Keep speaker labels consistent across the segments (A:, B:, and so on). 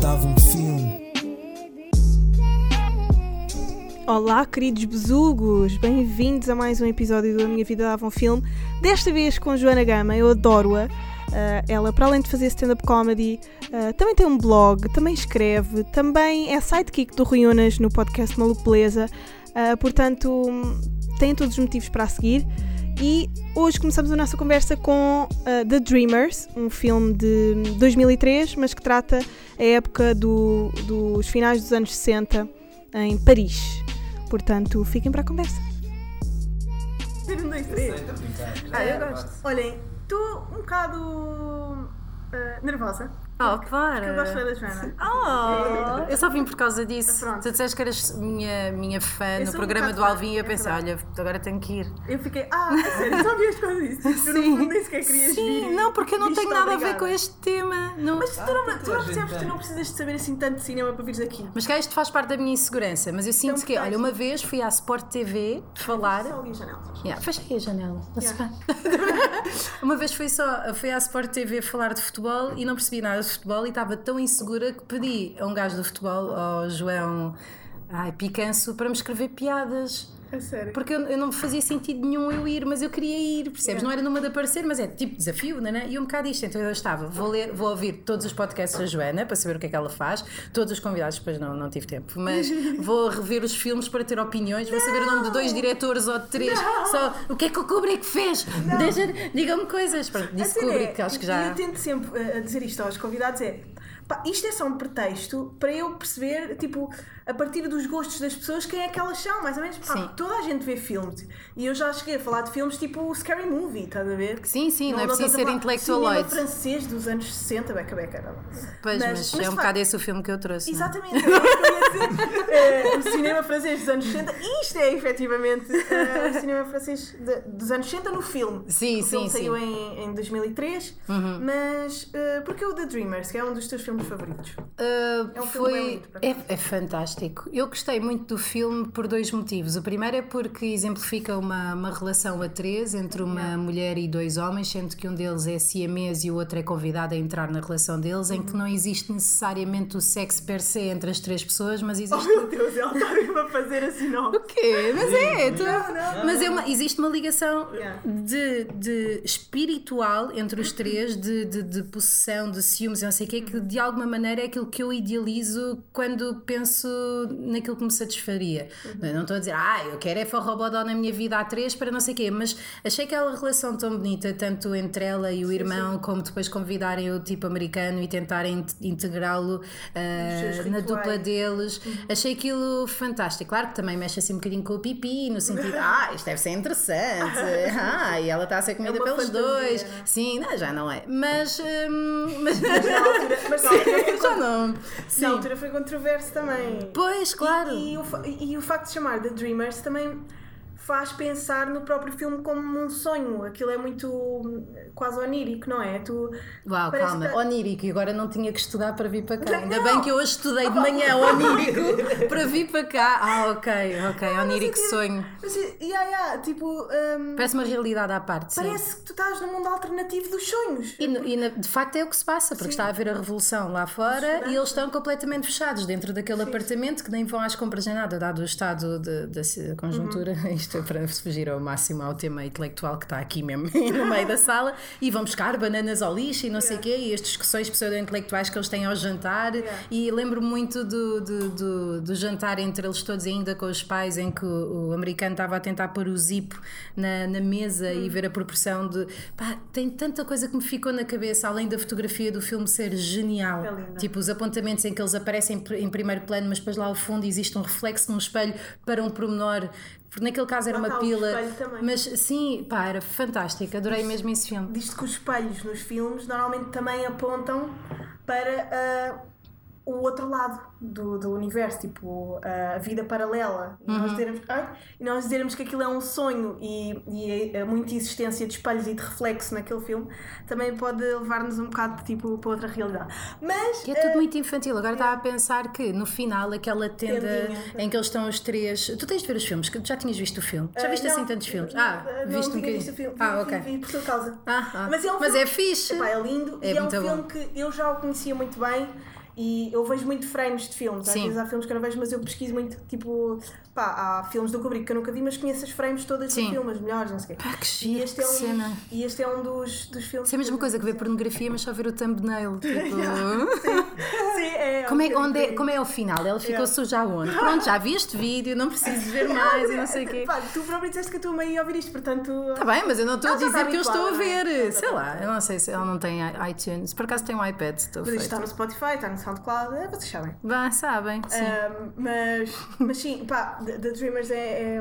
A: Dava um filme.
B: Olá, queridos besugos! Bem-vindos a mais um episódio do A Minha Vida Dava um Filme. Desta vez com Joana Gama, eu adoro-a. Uh, ela, para além de fazer stand-up comedy, uh, também tem um blog, também escreve, também é sidekick do Rui no podcast Maluco Beleza. Uh, portanto, tem todos os motivos para a seguir. E hoje começamos a nossa conversa com The Dreamers, um filme de 2003, mas que trata a época do, dos finais dos anos 60 em Paris. Portanto, fiquem para a conversa. Um, dois, três. Ah, eu gosto. Olhem, estou um bocado uh, nervosa.
C: Oh,
B: Porque
C: para!
B: eu gosto da Joana.
C: Oh, eu só vim por causa disso.
B: Pronto.
C: Tu disseste que eras minha, minha fã
B: Eu
C: no
B: um
C: programa
B: bocado
C: do Alvin e eu
B: é
C: pensei, olha, agora tenho que ir.
B: Eu fiquei, ah, a sério, só vias por causa disso. No fundo nem sequer querias vir.
C: Sim, não, porque eu não tenho nada a ver
B: obrigada.
C: com este tema. Não.
B: Mas tu não, tu
A: toda a
B: não
A: gente
B: percebes que tu não precisas de saber assim tanto de cinema para vires aqui.
C: Mas cá isto faz parte da minha insegurança. Mas eu sinto
B: Então,
C: que, olha, uma vez fui à Sport TV falar.
B: Só ali a janela. sabes?
C: Yeah, fechei a janela. Não se
B: Yeah.
C: vai. Uma vez fui só fui à Sport TV falar de futebol e não percebi nada de futebol e estava tão insegura que pedi a um gajo do futebol, ao João ai, Picanço, para me escrever piadas.
B: A sério.
C: Porque eu, eu não fazia sentido nenhum eu ir, mas eu queria ir, percebes?
B: Yeah.
C: Não era numa de aparecer, mas é tipo desafio, não é? E um bocado isto. Então eu estava, vou ler, vou ouvir todos os podcasts da Joana para saber o que é que ela faz, todos os convidados, depois não, não tive tempo, mas vou rever os filmes para ter opiniões, vou saber o nome de dois diretores ou de três, só o que é que o Kubrick fez? Digam-me coisas. Pronto, disse
B: A cena
C: Kubrick,
B: é,
C: acho que
B: e
C: já.
B: Eu tento sempre uh, a dizer isto aos convidados: é pá, isto é só um pretexto para eu perceber, tipo, a partir dos gostos das pessoas, quem é que elas são, mais ou menos. Pá,
C: Sim.
B: toda a gente vê filmes e eu já cheguei a falar de filmes tipo o Scary Movie, estás a ver?
C: Sim, sim, não, é
B: estás
C: preciso ser intelectualoide.
B: Cinema francês dos anos 60, beca, beca. não.
C: Pois, mas, é um
B: de
C: bocado
B: facto,
C: esse o filme que eu trouxe. não é?
B: Exatamente, era o que eu ia dizer. Eh, o cinema francês dos anos 60, isto é efetivamente eh, o cinema francês de- dos anos 60 no filme.
C: Sim,
B: o filme
C: sim,
B: saiu
C: sim.
B: em, em 2003,
C: Uhum.
B: mas eh, porque o The Dreamers, que é um dos teus filmes favoritos?
C: Uh,
B: É um filme
C: foi
B: por
C: é, é fantástico. Eu gostei muito do filme por dois motivos. O primeiro é porque exemplifica uma, uma relação a três entre uma mulher e dois homens, sendo que um deles é siamês e o outro é convidado a entrar na relação deles, em
B: Uhum.
C: que não existe necessariamente o sexo per se entre as três pessoas, mas existe
B: Oh meu Deus, ela está mesmo a fazer assim, não.
C: o quê? Mas é, tu-
B: Não, não,
C: mas é uma, existe uma ligação de, de espiritual entre os três, de, de, de possessão, de ciúmes, não sei o quê, que de alguma maneira é aquilo que eu idealizo quando penso naquilo que me satisfaria. Eu Não estou a dizer, ah, eu quero é forrobodó na minha vida há três para não sei o quê, mas achei aquela relação tão bonita, tanto entre ela e o irmão, como depois convidarem o tipo americano e tentarem in- integrá-lo
B: seus
C: na
B: rituais.
C: dupla deles. Achei aquilo fantástico. Claro que também mexe assim um bocadinho com o pipi, no sentido, ah, isto deve ser interessante. Ah, e ela está a ser comida
B: É
C: pelos
B: fantasia,
C: dois. Sim, não, já não é. Mas. hum, mas
B: Na altura, mas na altura,
C: já não. Sim.
B: na altura foi controverso também.
C: Pois, claro.
B: E, e o, e o facto de chamar The Dreamers também faz pensar no próprio filme como um sonho. Aquilo é muito hum, quase onírico, não é? Tu,
C: Uau, calma,
B: que-
C: onírico, e agora não tinha que estudar para vir para cá. Ainda
B: Não.
C: bem que eu hoje estudei de manhã onírico para vir para cá. Ah, ok, ok, onírico
B: sentido-
C: sonho.
B: Mas, yeah, yeah, tipo, hum,
C: Parece uma realidade à parte. sim.
B: parece que tu estás num mundo alternativo dos sonhos.
C: E, no- e na- de facto é o que se passa, porque
B: Sim.
C: está a haver a revolução lá fora e eles estão completamente fechados dentro daquele apartamento que nem vão às compras nem nada, dado o estado de- da conjuntura.
B: Uhum.
C: É para fugir ao máximo ao tema intelectual que está aqui mesmo no meio da sala. E vão buscar bananas ao lixo e não sei o quê, e as discussões pseudo-intelectuais que eles têm ao jantar.
B: Yeah.
C: E lembro muito do, do, do, do jantar entre eles todos, ainda com os pais, em que o, o americano estava a tentar pôr o zip na, na mesa
B: Hum.
C: e ver a proporção de. Pá, tem tanta coisa que me ficou na cabeça, além da fotografia do filme ser genial.
B: É
C: tipo, os apontamentos em que eles aparecem em pr- em primeiro plano, mas depois lá ao fundo existe um reflexo num espelho para um pormenor. Porque naquele caso era
B: Lá
C: uma
B: o
C: pila.
B: espelho também.
C: Mas sim, pá, era fantástico. Adorei mesmo esse filme.
B: Diz-se que os espelhos nos filmes normalmente também apontam para ah, o outro lado do, do universo, tipo a vida paralela. E, nós dizermos, e nós dizermos que aquilo é um sonho e, e é muita existência de espelhos e de reflexo naquele filme também pode levar-nos um bocado tipo, para outra realidade. Mas.
C: E é tudo muito infantil. Agora estava a pensar que no final, aquela tenda
B: Tendinha.
C: em que eles estão os três. Tu tens de ver os filmes, que já tinhas visto o filme. Já viste
B: Ah,
C: assim
B: não,
C: tantos filmes?
B: não,
C: Ah,
B: não
C: viste um bocadinho.
B: visto o filme.
C: Ah,
B: Vi-
C: ok.
B: vi por sua causa.
C: Ah, ah.
B: Mas é, um
C: Mas
B: filme,
C: é fixe.
B: Epá, é lindo
C: É
B: e é um filme
C: bom.
B: que eu já o conhecia muito bem e eu vejo muito frames de filmes. Às
C: Sim.
B: vezes há filmes que eu não vejo, mas eu pesquiso muito, tipo, pá, há filmes do Kubrick que eu nunca vi, mas conheço as frames todas
C: Sim.
B: do filme, as melhores, não sei o quê.
C: Pá, que
B: E
C: giro,
B: este é
C: que
B: um,
C: cena.
B: E este é um dos, dos filmes.
C: Isso é a mesma coisa que ver pornografia, mas só ver o thumbnail. Tipo,
B: Sim, é.
C: como, é, onde é, como é o final? Ela ficou suja aonde? Pronto, já vi este vídeo, não preciso ver mais e não sei o quê.
B: Pá, tu próprio disseste que a tua mãe ia ouvir isto, portanto.
C: Está bem, mas eu não estou a dizer que eu estou a
B: é?
C: ver. Sei lá, eu não sei se ela não tem iTunes. Por acaso tem um iPad, estou
B: Mas isto está no Spotify, está no SoundCloud, é, vocês sabem.
C: Bem, sabem, sim.
B: Um, mas, mas sim, pá, The, The Dreamers é, é,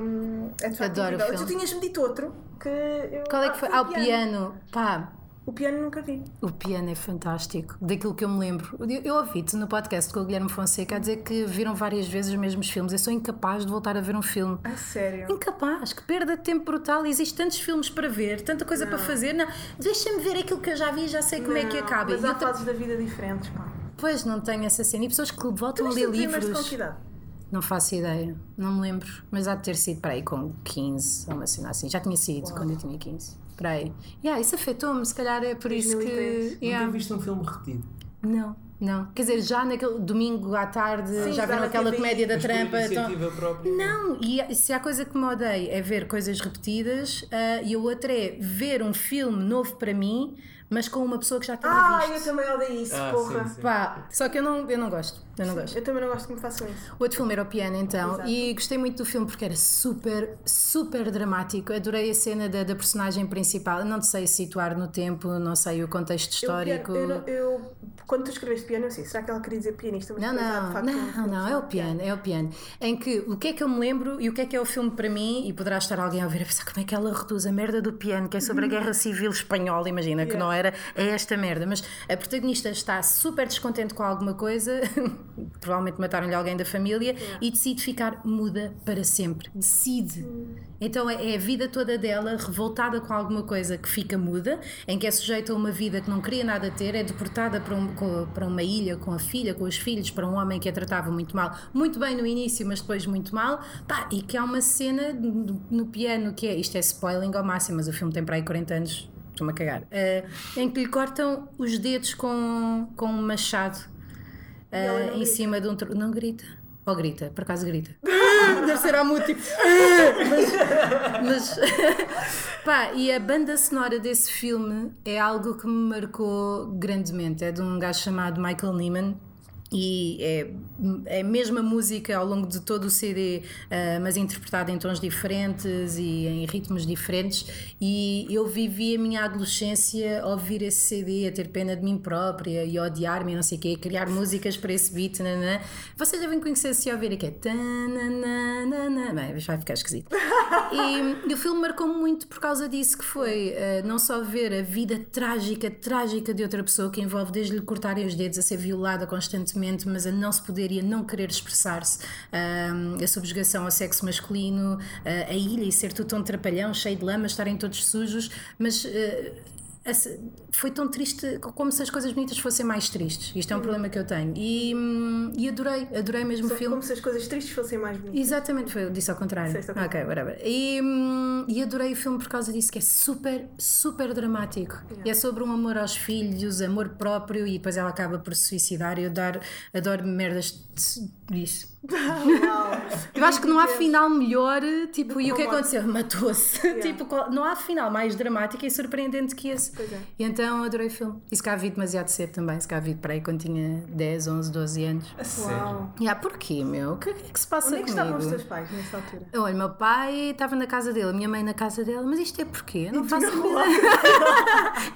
B: é de facto
C: Adoro
B: incrível. Tu tinhas-me dito outro que eu,
C: Qual é que foi?
B: foi
C: Ah, o piano. Pá,
B: O piano nunca vi.
C: o piano é fantástico. Daquilo que eu me lembro. Eu, eu ouvi-te no podcast com o Guilherme Fonseca a dizer que viram várias vezes os mesmos filmes. Eu sou incapaz de voltar a ver um filme.
B: A sério.
C: Incapaz, que perda de tempo brutal. Existem tantos filmes para ver, tanta coisa para fazer. Não, deixa-me ver aquilo que eu já vi e já sei como é que
B: Não,
C: acaba.
B: Mas
C: E
B: há fases da vida diferentes, pá.
C: Pois não tenho essa cena. E pessoas que voltam a ler livros.
B: que idade?
C: Não faço ideia, não me lembro. Mas há de ter sido para aí com 15 ou uma cena assim. Já tinha sido quando eu tinha 15. Para aí. Yeah, isso afetou-me, se calhar é por isso
B: 2003.
C: que. Yeah.
A: Nunca viste um filme repetido.
C: Não, não. Quer dizer, já naquele domingo à tarde
B: Sim,
C: já viram aquela comédia da
A: Mas por
C: trampa. então-
A: própria.
C: Não, e se há coisa que me odeio é ver coisas repetidas ah, e a outra é ver um filme novo para mim, mas com uma pessoa que já tenha
B: Ah,
C: visto.
B: eu também odeio isso,
A: Ah,
B: porra.
A: sim, sim.
C: Pá, só que eu não, eu não gosto. Eu não gosto.
B: Eu também não gosto que me façam isso.
C: O outro filme era o piano, então,
B: Exato.
C: e gostei muito do filme porque era super, super dramático. Adorei a cena da, da personagem principal. Não sei situar no tempo, não sei o contexto histórico.
B: Eu, piano- eu, eu- quando tu escreveste piano, sei, será que ela queria dizer pianista? Mas
C: Não,
B: de
C: não,
B: facto,
C: não, não, é o piano, é o piano. Em que o que é que eu me lembro e o que é que é o filme para mim, e poderá estar alguém a ouvir a pensar como é que ela reduz a merda do piano, que é sobre a guerra civil espanhola, imagina, que
B: Yeah.
C: não era, é esta merda. Mas a protagonista está super descontente com alguma coisa, provavelmente mataram-lhe alguém da família, e decide ficar muda para sempre. Decide. Então é é a vida toda dela revoltada com alguma coisa que fica muda, em que é sujeita a uma vida que não queria nada ter, é deportada para, um- para uma ilha com a filha, com os filhos, para um homem que a tratava muito mal, muito bem no início, mas depois muito mal. Pá, e que há uma cena no, no piano que é, isto é spoiling ao máximo, mas o filme tem para aí 40 anos, estou-me a cagar, eh, em que lhe cortam os dedos com, com um machado
B: não
C: em
B: grita?
C: cima de um. Não grita. Ou grita, por acaso grita. Deve ser a música tipo. Mas, pá, e a banda sonora desse filme é algo que me marcou grandemente. É de um gajo chamado Michael Nyman. E é, é a mesma música ao longo de todo o CD, ah, mas interpretada em tons diferentes e em ritmos diferentes. E eu vivi a minha adolescência a ouvir esse CD, a ter pena de mim própria e a odiar-me, não sei o quê, a criar músicas para esse beat. Nanã. Vocês devem conhecer se ouvirem que é. Bem, vai ficar esquisito. E, e o filme marcou-me muito por causa disso, que foi eh, não só ver a vida trágica, trágica de outra pessoa, que envolve desde lhe cortarem os dedos, a ser violada constantemente, mas a não se poder e a não querer expressar-se, a subjugação ao sexo masculino, ah, a ilha e ser tudo tão trapalhão, cheio de lama, estarem todos sujos, mas... foi tão triste como se as coisas bonitas fossem mais tristes. Isto é um problema que eu tenho. E, hum, e adorei, adorei mesmo o
B: Só que
C: filme.
B: Como se as coisas tristes fossem mais bonitas.
C: Exatamente, foi, eu disse ao contrário. Ok, whatever. E, hum, e adorei o filme por causa disso, que é super, super dramático. É sobre um amor aos filhos, amor próprio, e depois ela acaba por se suicidar. Eu adoro, adoro merdas disso. Eu acho que não há final melhor, tipo, e o que
B: uma
C: aconteceu? Matou-se. tipo, qual- não há final mais dramático e surpreendente que esse.
B: Pois é.
C: E então adorei o filme. E se cá vi demasiado cedo também, se cá vi para aí quando tinha 10, 11, 12 anos.
A: A sério.
B: Uau.
C: E ah, porquê, meu? O que é que se passa
B: Onde é que
C: comigo?
B: estavam os teus pais nessa altura?
C: Olha, meu pai estava na casa dele, a minha mãe na casa dela, mas isto é porquê? Eu não faço.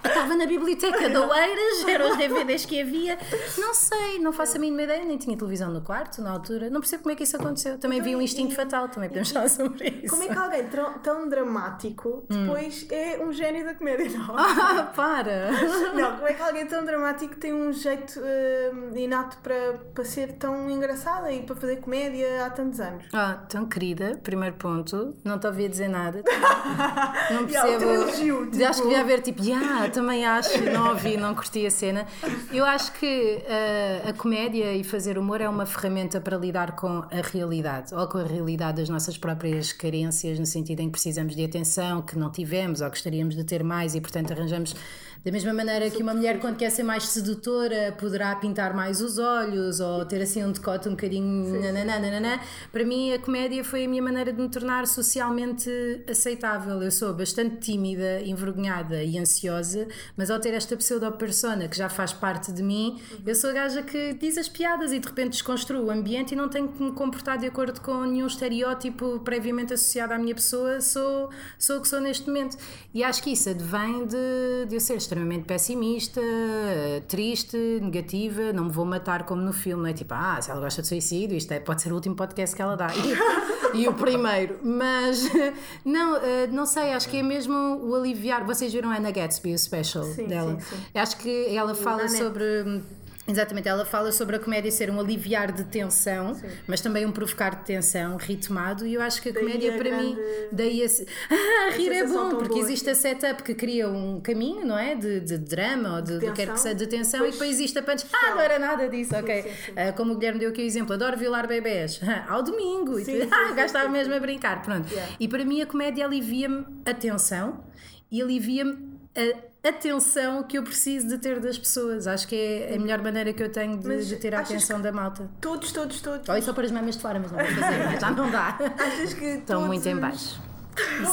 C: Eu estava na biblioteca de Oeiras, eram os DVDs que havia. Não sei, não faço a mínima ideia, nem tinha televisão no quarto, na altura. Não percebo como é que isso aconteceu. Também vi um instinto fatal, também podemos falar sobre isso.
B: Como é que alguém tão, dramático depois é um gênio da comédia? Não.
C: Ah, para!
B: não, como é que alguém tão dramático tem um jeito hum, inato para, para ser tão engraçada e para fazer comédia há tantos anos?
C: Ah, tão querida, primeiro ponto, não te ouvi dizer nada. Não
B: Yeah,
C: percebo.
B: elogio, tipo-
C: Acho que devia haver tipo, yeah, também acho, não ouvi, não curti a cena. Eu acho que ah, a comédia e fazer humor é uma ferramenta para lidar com a realidade, ou com a realidade das nossas próprias carências, no sentido em que precisamos de atenção, que não tivemos, ou gostaríamos de ter mais, e portanto arranjamos. Da mesma maneira que uma mulher, quando quer ser mais sedutora, poderá pintar mais os olhos ou ter assim um decote um bocadinho. nananã, nananã. Para mim, a comédia foi a minha maneira de me tornar socialmente aceitável. Eu sou bastante tímida, envergonhada e ansiosa, mas ao ter esta pseudo-persona que já faz parte de mim, eu sou a gaja que diz as piadas e de repente desconstruo o ambiente e não tenho que me comportar de acordo com nenhum estereótipo previamente associado à minha pessoa. Sou, sou o que sou neste momento. E acho que isso advém de, de eu ser extremamente pessimista, eh, triste, negativa. Não me vou matar como no filme, não é tipo, ah, se ela gosta de suicídio, isto é, pode ser o último podcast que ela dá. E, e o primeiro. Mas, não, eh, não sei, acho que é mesmo o aliviar. Vocês viram a Anna Gatsby, o special
B: Sim,
C: dela?
B: sim, sim.
C: Acho que ela fala sobre. Exatamente, ela fala sobre a comédia ser um aliviar de tensão, mas também um provocar de tensão ritmado, e eu acho que a
B: Daí
C: comédia
B: a
C: para
B: grande-
C: mim, daí esse. Ah, rir é bom, porque
B: boa.
C: existe a setup que cria um caminho, não é? De, de drama ou de, que quer que seja, de tensão,
B: Depois-
C: e depois existe a punch. Ah, não era nada disso, ok.
B: sim, sim.
C: Ah, como o Guilherme deu aqui o exemplo, adoro violar bebés. Ao domingo, e
B: Sim,
C: tu-
B: sim,
C: ah,
B: sim, sim,
C: mesmo a brincar, pronto.
B: Yeah.
C: E para mim a comédia alivia-me a tensão e alivia-me a atenção que eu preciso de ter das pessoas. Acho que é a melhor maneira que eu tenho de, de ter a atenção da malta.
B: Todos, todos, todos.
C: Isso só para as mamas de fora, mas não vou fazer, mas já não dá.
B: Achas que
C: Estão
B: todos
C: muito em baixo.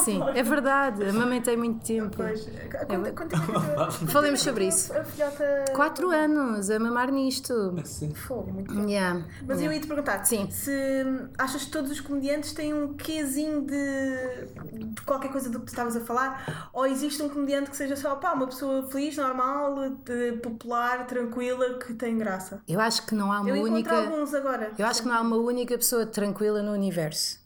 C: Sim, é verdade, amamentei muito tempo.
B: Pois, quanto, quanto tempo é
C: Falemos sobre isso.
B: A filhota.
C: Quatro anos a mamar nisto.
A: Assim.
B: Fogo, muito bom.
C: Yeah.
B: Mas eu ia te perguntar
C: Sim.
B: se achas que todos os comediantes têm um quezinho de, de qualquer coisa do que tu estavas a falar, ou existe um comediante que seja só pá, uma pessoa feliz, normal, de- popular, tranquila, que tem graça.
C: Eu acho que não há uma
B: Eu
C: única.
B: alguns agora.
C: Eu acho que não há uma única pessoa tranquila no universo.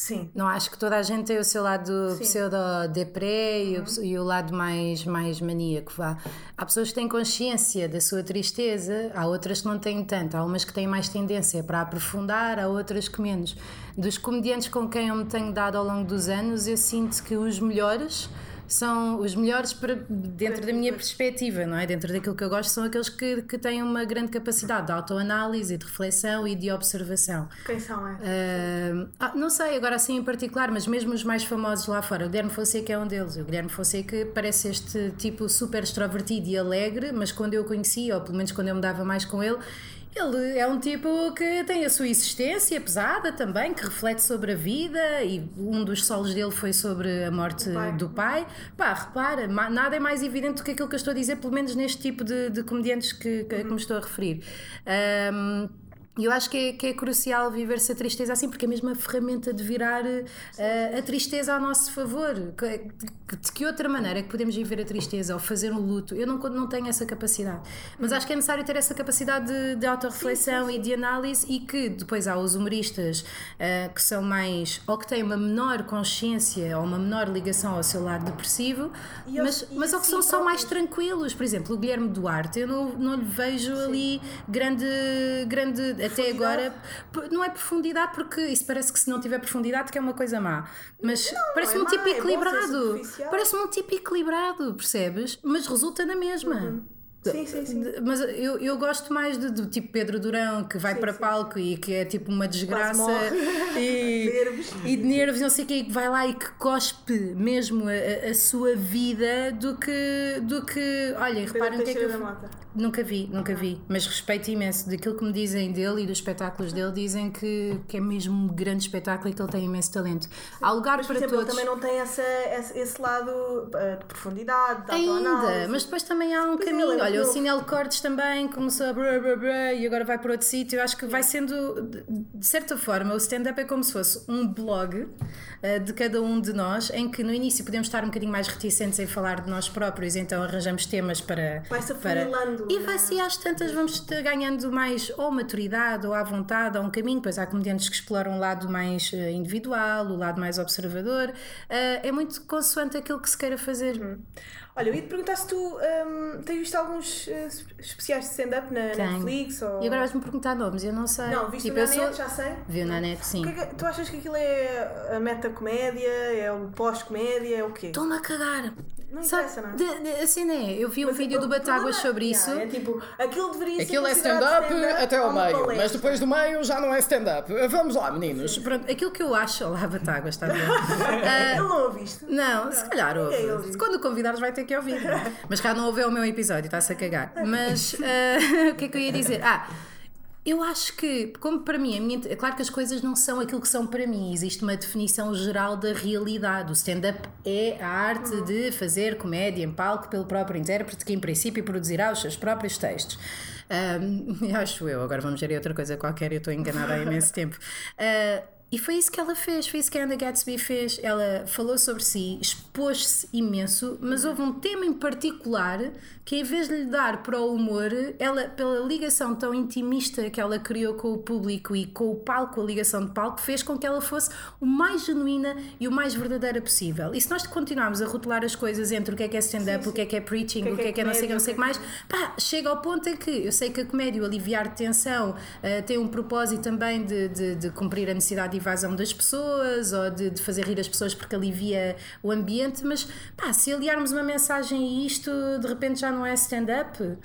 B: Sim.
C: Não acho que toda a gente tem o seu lado pseudo-depré e, o- e o lado mais, mais maníaco. Vá. Há pessoas que têm consciência da sua tristeza, há outras que não têm tanto. Há umas que têm mais tendência para aprofundar, há outras que menos. Dos comediantes com quem eu me tenho dado ao longo dos anos, eu sinto que os melhores são os melhores dentro da minha perspectiva, não é? Dentro daquilo que eu gosto, são aqueles que, que têm uma grande capacidade de autoanálise, de reflexão e de observação.
B: Quem são, é?
C: Ah, não sei, agora assim em particular, mas mesmo os mais famosos lá fora, o Guilherme Fonseca é um deles. O Guilherme Fonseca parece este tipo super extrovertido e alegre, mas quando eu o conheci, ou pelo menos quando eu me dava mais com ele, ele é um tipo que tem a sua existência pesada também, que reflete sobre a vida e um dos solos dele foi sobre a morte
B: pai.
C: do pai. Pá, repara, nada é mais evidente do que aquilo que eu estou a dizer, pelo menos neste tipo de, de comediantes que, que, que me estou a referir. Ahm, e eu acho que é, que é crucial viver-se a tristeza assim, porque é mesmo a ferramenta de virar eh, a tristeza a nosso favor. Que- De que outra maneira é que podemos viver a tristeza ou fazer um luto? Eu não, não tenho essa capacidade. Mas acho que é necessário ter essa capacidade de, de autorreflexão e de análise e que depois há os humoristas eh, que são mais, ou que têm uma menor consciência ou uma menor ligação ao seu lado depressivo,
B: E
C: mas,
B: e
C: mas ou que
B: si
C: são só mais tranquilos. Por exemplo, o Guilherme Duarte, eu não, não lhe vejo ali grande, grande até agora. Não é profundidade, porque isso parece que se não tiver profundidade, que é uma coisa má. Mas parece-me
B: é
C: um tipo
B: má, é bom ser
C: equilibrado.
B: superficial.
C: parece-me um tipo equilibrado, percebes? Mas resulta na mesma.
B: Uhum. Sim, sim, sim.
C: Mas eu, eu gosto mais de- do tipo Pedro Durão que vai
B: Sim,
C: para
B: sim.
C: palco e que é tipo uma desgraça e,
B: Nervos.
C: e de nervos, não sei o que, que vai lá e que cospe mesmo a, a- sua vida do que, do que olha, reparem o que é que eu. Nunca vi, nunca vi, mas respeito imenso daquilo que me dizem dele e dos espetáculos dele. Dizem que, que é mesmo um grande espetáculo e que ele tem imenso talento. Há lugar
B: Mas, por
C: para
B: exemplo, ele
C: todos.
B: também não tem essa, esse, lado uh, de profundidade, de
C: Ainda, mas depois também há um
B: Pois
C: caminho.
B: ele é
C: Olha, Olha, o. Sinel Cortes também começou a brá, brá, brá, e agora vai para outro sítio. Eu acho que vai sendo, de- certa forma, o stand-up é como se fosse um blog eh, de cada um de nós, em que no início podemos estar um bocadinho mais reticentes em falar de nós próprios, então arranjamos temas para.
B: Vai-se
C: para E
B: é?
C: vai-se às tantas, vamos ganhando mais ou maturidade ou à vontade ou um caminho. Pois há comediantes que exploram o lado mais eh, individual, o lado mais observador. Eh, é muito consoante aquilo que se queira fazer.
B: Uhum. Olha, eu ia te perguntar se tu hum, tens visto alguns eh, especiais de stand-up na
C: Tenho.
B: Netflix ou.
C: E agora vais-me perguntar nomes, eu não sei.
B: Não, viste
C: Tipo,
B: na
C: eu sou-
B: net, já sei.
C: Viu na net, sim.
B: Que é que- tu achas que aquilo é a meta-comédia? É o pós-comédia? É o quê?
C: Estou-me a cagar.
B: Não interessa, não é?
C: assim não é. Eu vi um
B: Mas
C: vídeo
B: o
C: do Batáguas sobre isso.
B: É tipo, aquilo deveria
D: Aquilo
B: ser
D: é
B: considerado
D: stand-up até ao meio, mas
B: palestra.
D: depois do meio já não é stand-up. Vamos lá, meninos.
C: Pronto, aquilo que eu acho. Olá, Batáguas, está a ver? Ah,
B: Ele não ouviste?
C: Não, se calhar ouve.
B: ouve.
C: Quando o convidares vai ter que ouvir. Mas cá não ouve é o meu episódio, está-se a cagar. Mas ah, o que é que eu ia dizer? Ah, eu acho que, como para mim, minha, é claro que as coisas não são aquilo que são para mim. Existe uma definição geral da realidade. O stand-up é a arte de fazer comédia em palco pelo próprio intérprete, que em princípio produzirá os seus próprios textos. Ahm, acho eu, agora vamos ver outra coisa qualquer, eu estou enganada há imenso tempo. Ah, e foi isso que ela fez, foi isso que a Anna Gatsby fez.Ela falou sobre si, expôs-se imenso, mas houve um tema em particular que, em vez de lhe dar para o humor, ela, pela ligação tão intimista que ela criou com o público e com o palco, a ligação de palco, fez com que ela fosse o mais genuína e o mais verdadeira possível. E se nós continuarmos a rotular as coisas entre o que é que é stand-up, o que é que é preaching, o que é que é não sei o que, não sei o que mais, pá, chega ao ponto em que eu sei que a comédia, o aliviar de tensão, eh, tem um propósito também de, de, de cumprir a necessidade de evasão das pessoas ou de, de fazer rir as pessoas porque alivia o ambiente, mas pá, se aliarmos uma mensagem a isto, de repente já não é stand-up.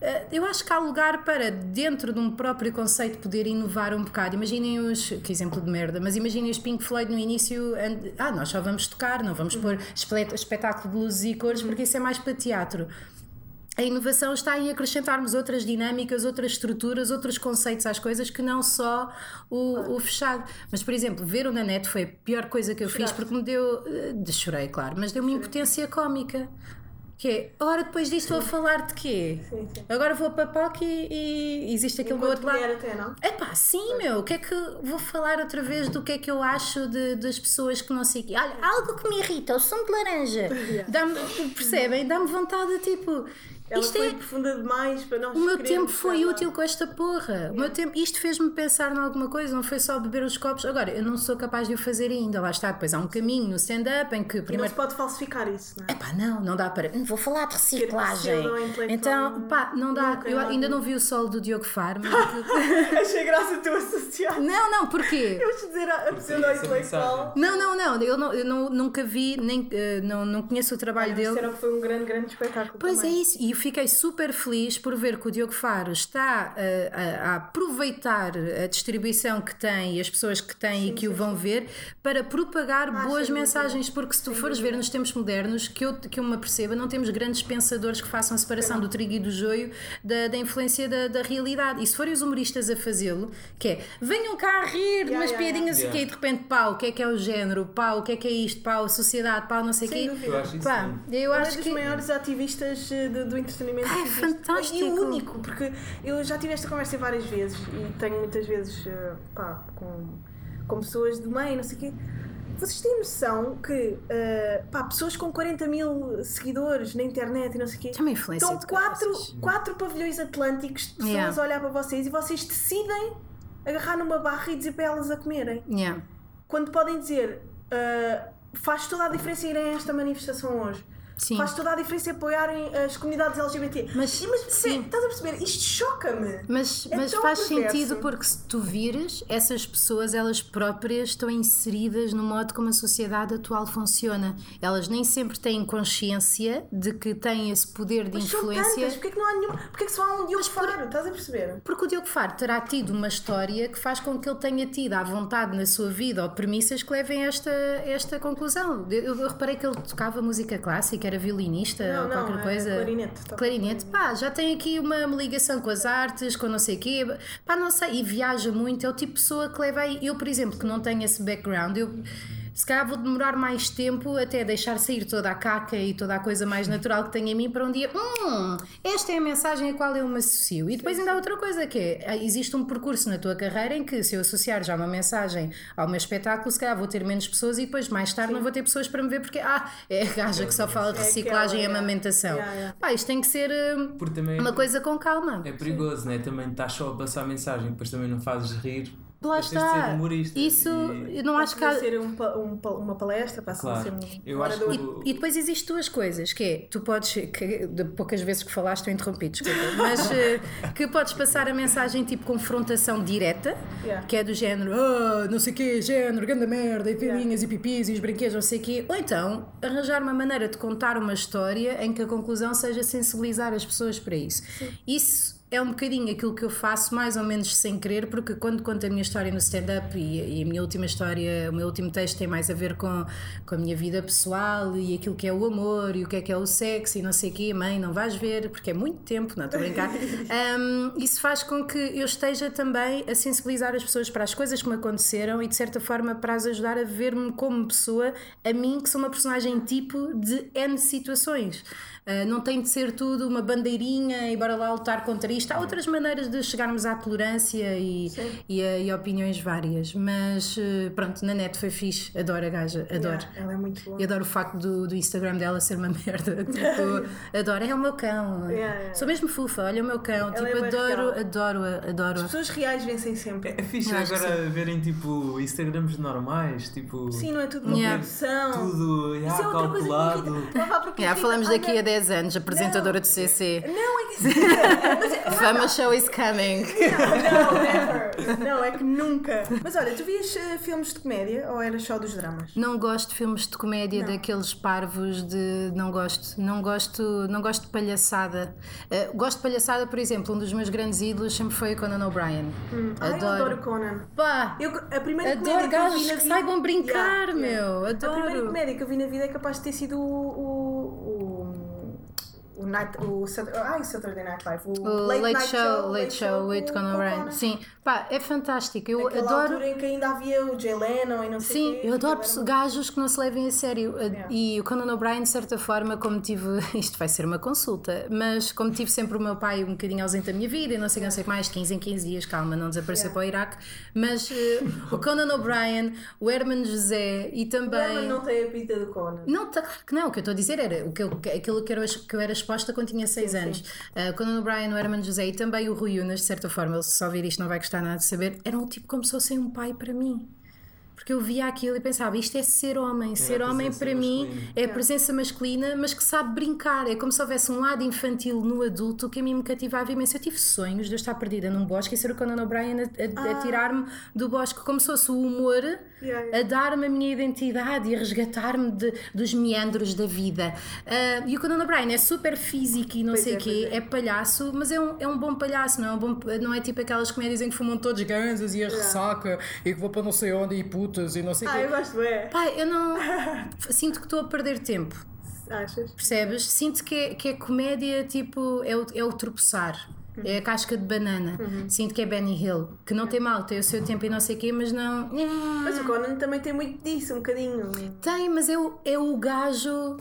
C: Eh, eu acho que há lugar para, dentro de um próprio conceito, poder inovar um bocado. Imaginem os. Que exemplo de merda, mas imaginem os Pink Floyd no início. and- ah, nós só vamos tocar, não vamos pôr espet- espetáculo de luzes e cores porque isso é mais para teatro. A inovação está em acrescentarmos outras dinâmicas, outras estruturas, outros conceitos às coisas que não só o, o fechado. Mas, por exemplo, ver o na net foi a pior coisa que eu fiz porque me deu. eh, de- Chorei, claro, mas deu-me impotência cómica. Que é, ora depois disto vou a falar de quê?
B: Sim, sim.
C: Agora vou para a POC e, e existe aquele do
B: Enquanto
C: outro lado.
B: até, não?
C: Epá, sim, meu, o que é que vou falar outra vez do que é que eu acho de- das pessoas que não sei quê? Olha, algo que me irrita, o som de laranja. Dá-me, percebem? Dá-me vontade de tipo.
B: Ela
C: isto
B: foi
C: é.
B: profunda demais para nós
C: O meu tempo foi útil com esta porra. O meu tempo, isto fez-me pensar em alguma coisa, não foi só beber os copos. Agora, eu não sou capaz de o fazer ainda. Lá está, depois há um caminho no stand-up em que
B: E não
C: primeiro
B: se pode falsificar isso, não é?
C: Epá, não, não dá para. Não vou falar de reciclagem. Então, pá, não dá.
B: nunca
C: Eu
B: é
C: ainda não vi o solo do Diogo Faro, mas.
B: Achei graça tu associar.
C: não, não, porquê?
B: Eu te dizer a a pseudo-intelectual.
C: Não, não, não, eu, não, eu não, nunca vi, nem, eh, não, não conheço o trabalho dele.
B: Disseram que foi um grande, grande espetáculo.
C: Pois
B: também.
C: é isso, e fiquei super feliz por ver que o Diogo Faro está eh, a, a aproveitar a distribuição que tem e as pessoas que têm e que o vão ver para propagar boas
B: sem
C: mensagens, porque se tu fores ver nos tempos modernos, que eu, que eu me aperceba, não temos grandes pensadores que façam a separação do trigo e do joio da, da influência da, da realidade. E se forem os humoristas a fazê-lo, que é venham cá a rir de
B: Yeah,
C: umas
B: yeah,
C: piadinhas
E: yeah.
C: e que de repente, pá, o que é que é o género, pá, o que é que é isto, a sociedade, pá, não sei o quê.
B: dúvida.
E: Eu acho isso
C: Pá, eu
B: é
C: acho
B: dos
C: que.
B: maiores ativistas eh, do, do entretenimento existe.
C: fantástico.
B: E único, porque eu já tive esta conversa várias vezes e tenho muitas vezes eh, pá, com, com pessoas do meio, não sei o quê. Vocês têm noção que eh, pá, pessoas com 40 mil seguidores na internet e não sei o quê
C: Tem uma influência
B: estão
C: de
B: quatro, quatro pavilhões atlânticos de pessoas
C: Yeah.
B: a olhar para vocês e vocês decidem agarrar numa barra e dizer para elas a comerem
C: Yeah.
B: quando podem dizer ah, faz toda a diferença irem a esta manifestação hoje.
C: Sim.
B: Faz toda a diferença apoiarem as comunidades LGBT.
C: Mas-
B: E- mas
C: sim.
B: estás a perceber? Isto choca-me.
C: Mas,
B: É
C: mas faz
B: perverso.
C: sentido porque se tu vires, essas pessoas, elas próprias estão inseridas no modo como a sociedade atual funciona. Elas nem sempre têm consciência de que têm esse poder de
B: Mas são
C: influência.
B: tantas. Porquê que não há nenhuma? Porquê que só há um Diogo Faro? Estás a perceber?
C: Porque o Diogo Faro terá tido uma história que faz com que ele tenha tido à vontade na sua vida ou premissas que levem a esta, esta conclusão. Eu, eu reparei que ele tocava música clássica, era violinista
B: Não,
C: ou
B: não,
C: qualquer coisa.
B: clarinete,
C: Clarinete, pá, já tem aqui uma, uma ligação com as artes, com não sei o quê, pá, não sei, e viaja muito. É o tipo de pessoa que leva aí. Eu, por exemplo, que não tenho esse background, eu se calhar vou demorar mais tempo até deixar sair toda a caca e toda a coisa mais natural que tenho em mim para um dia, hum, esta é a mensagem a qual eu me associo. E depois ainda há outra coisa que é, existe um percurso na tua carreira em que se eu associar já uma mensagem ao meu espetáculo, se calhar vou ter menos pessoas e depois mais tarde não vou ter pessoas para me ver porque, ah, é a gaja que só fala de
B: É
C: reciclagem e
B: aquela,
C: amamentação.
B: yeah, yeah.
C: Pá, isto tem que ser hum, uma coisa com calma.
E: é perigoso, né? Também estás só a passar mensagem, depois também não fazes rir.
C: Lá
E: Tens de ser
C: está.
E: humorista.
C: Isso,
E: E-
C: eu não acho que há...
B: Ser um um uma palestra, passa a
E: Claro.
B: ser um.
E: Eu acho
B: do-
E: que o-
C: E depois existem duas coisas, que é, tu podes, que, de poucas vezes que falaste eu interrompi, desculpa, mas eh, que podes passar a mensagem tipo confrontação direta,
B: Yeah.
C: que é do género, ah, não sei o quê, género, grande merda, e pilinhas e pipis e os brinquedos, não sei o quê, ou então arranjar uma maneira de contar uma história em que a conclusão seja sensibilizar as pessoas para isso. Isso é um bocadinho aquilo que eu faço, mais ou menos sem querer, porque quando conto a minha história no stand-up e, e a minha última história, o meu último texto tem mais a ver com, com a minha vida pessoal e aquilo que é o amor e o que é que é o sexo e não sei o quê, mãe, não vais ver, porque é muito tempo, não estou a brincar. Um, isso faz com que eu esteja também a sensibilizar as pessoas para as coisas que me aconteceram e de certa forma para as ajudar a ver-me como pessoa, a mim que sou uma personagem tipo de N situações. Uh, não tem de ser tudo uma bandeirinha e bora lá lutar contra isto. Há outras maneiras de chegarmos à tolerância e, e, a, e a opiniões várias. Mas uh, pronto, na net foi fixe. Adoro a gaja, adoro.
B: Yeah, ela é muito boa.
C: E adoro o facto do, do Instagram dela ser uma merda. Tipo, adoro, é o meu cão.
B: Yeah, yeah.
C: Sou mesmo fufa, olha o meu cão.
B: Ela
C: tipo,
B: é
C: adoro, adoro, adoro.
B: As pessoas reais vencem sempre.
E: É fixe
C: acho
E: agora verem tipo Instagrams normais, tipo.
B: Sim, não é tudo uma
C: Yeah.
B: produção.
E: Tudo
B: Isso
E: já
B: é outra coisa que me
E: calculado.
B: irrita. Porque
C: falamos daqui a 10 anos, apresentadora do CC.
B: Não, é que.
C: Fama show is coming.
B: Não, never. Não, é que nunca. Mas olha, tu vias eh, filmes de comédia ou era só dos dramas?
C: Não gosto de filmes de comédia daqueles parvos de não gosto, não gosto, não gosto de palhaçada. Eh, gosto de palhaçada, por exemplo, um dos meus grandes ídolos sempre foi Conan O'Brien.
B: Ai, eu adoro Conan.
C: Pá,
B: Eu, a primeira
C: adoro
B: comédia que eu vi
C: gajos
B: na
C: que
B: vida-
C: saibam brincar,
B: Yeah, yeah.
C: meu.
B: A primeira
C: Adoro.
B: comédia que eu vi na vida é capaz de ter sido o. o, o, o Night, o, ai, Saturday Night Live. O,
C: O Late, Show, Late Show with
B: com-
C: Conan
B: com
C: O'Brien. Sim, pá, é fantástico. Eu
B: Naquela
C: adoro.
B: altura em que ainda havia o Jay Leno e não sei
C: Sim,
B: o quê,
C: eu adoro
B: aquilo
C: pessoas-
B: era-
C: gajos que não se levem a sério. E o Conan O'Brien, de certa forma, como tive. Isto vai ser uma consulta, mas como tive sempre o meu pai um bocadinho ausente da minha vida e não sei, não sei o que mais, 15 em 15 dias, calma, não desapareceu para o Iraque. Mas eh, o Conan O'Brien, o Herman José e
B: O
C: também.
B: Herman não tem a pinta do Conan.
C: Não, tá, claro que não. O que eu estou a dizer era o que eu, aquilo que, era, que eu era exposta quando tinha 6 anos. Uh, Conan O'Brien, o Herman José e também o Rui Unas, de certa forma, ele se só ouvir isto não vai gostar nada de saber, eram o tipo como se fossem um pai para mim. Porque eu via aquilo e pensava, isto é ser homem. ser
E: a
C: homem para mim
E: masculina.
C: é a presença masculina, mas que sabe brincar. É como se houvesse um lado infantil no adulto que a mim me cativava imenso. Eu tive sonhos de eu estar perdida num bosque e ser o Conan O'Brien a, a- a tirar-me do bosque, como se fosse o humor
B: Yeah, yeah.
C: a dar-me a minha identidade e a resgatar-me dos meandros da vida. Ah, e o Conan O'Brien é super físico e não
B: Pois
C: sei
B: é,
C: o quê,
B: pois é.
C: é. palhaço, mas é um, é um bom palhaço, não é, um bom, não é tipo aquelas comédias em que fumam todos ganzas e a ressaca e que vou para não sei onde e putas e não sei o
B: Ah,
C: quê.
B: eu gosto, é.
C: Pá, eu não. Sinto que estou a perder tempo,
B: Achas?
C: percebes? Sinto que é, que é comédia tipo. É o, é o tropeçar. É a casca de banana. Sinto que é Benny Hill. Que não tem mal, tem o seu tempo e não sei o quê, mas não.
B: Mas o Conan também tem muito disso, um bocadinho.
C: Tem, mas é o, é o gajo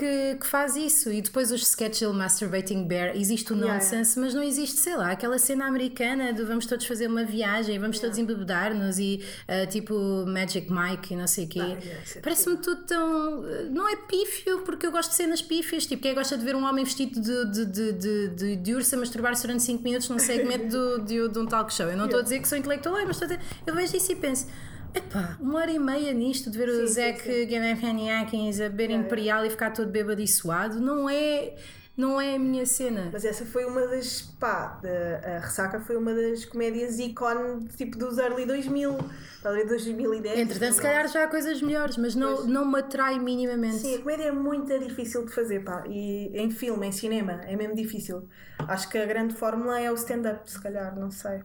C: que, que faz isso. E depois os sketches dele Masturbating Bear, existe o
B: Yeah,
C: nonsense, mas não existe, sei lá, aquela cena americana de vamos todos fazer uma viagem, vamos todos embebedar-nos e ah, tipo Magic Mike e não sei o quê.
B: Ah, yeah, é
C: Parece-me tudo tão. Não é pífio, porque eu gosto de cenas pífias. Tipo, quem gosta de ver um homem vestido de, de, de, de, de, de urso a masturbar-se durante 5 minutos num segmento do, de, de um talk show. Eu não estou a dizer que sou intelectual, mas estou a dizer. Eu vejo isso e penso. Epá, uma hora e meia nisto de ver o
B: sim,
C: Zac Galifianakis a beber Imperial e ficar todo bêbado e suado, não é, não é a minha cena.
B: Mas essa foi uma das. pá, da- a Ressaca foi uma das comédias ícone tipo dos early 2000, talvez 2010.
C: Entretanto, se calhar já há coisas melhores, mas não, não me atrai minimamente.
B: Sim, a comédia é muito difícil de fazer, pá. E em filme, em cinema, é mesmo difícil. Acho que a grande fórmula é o stand-up, se calhar, não sei.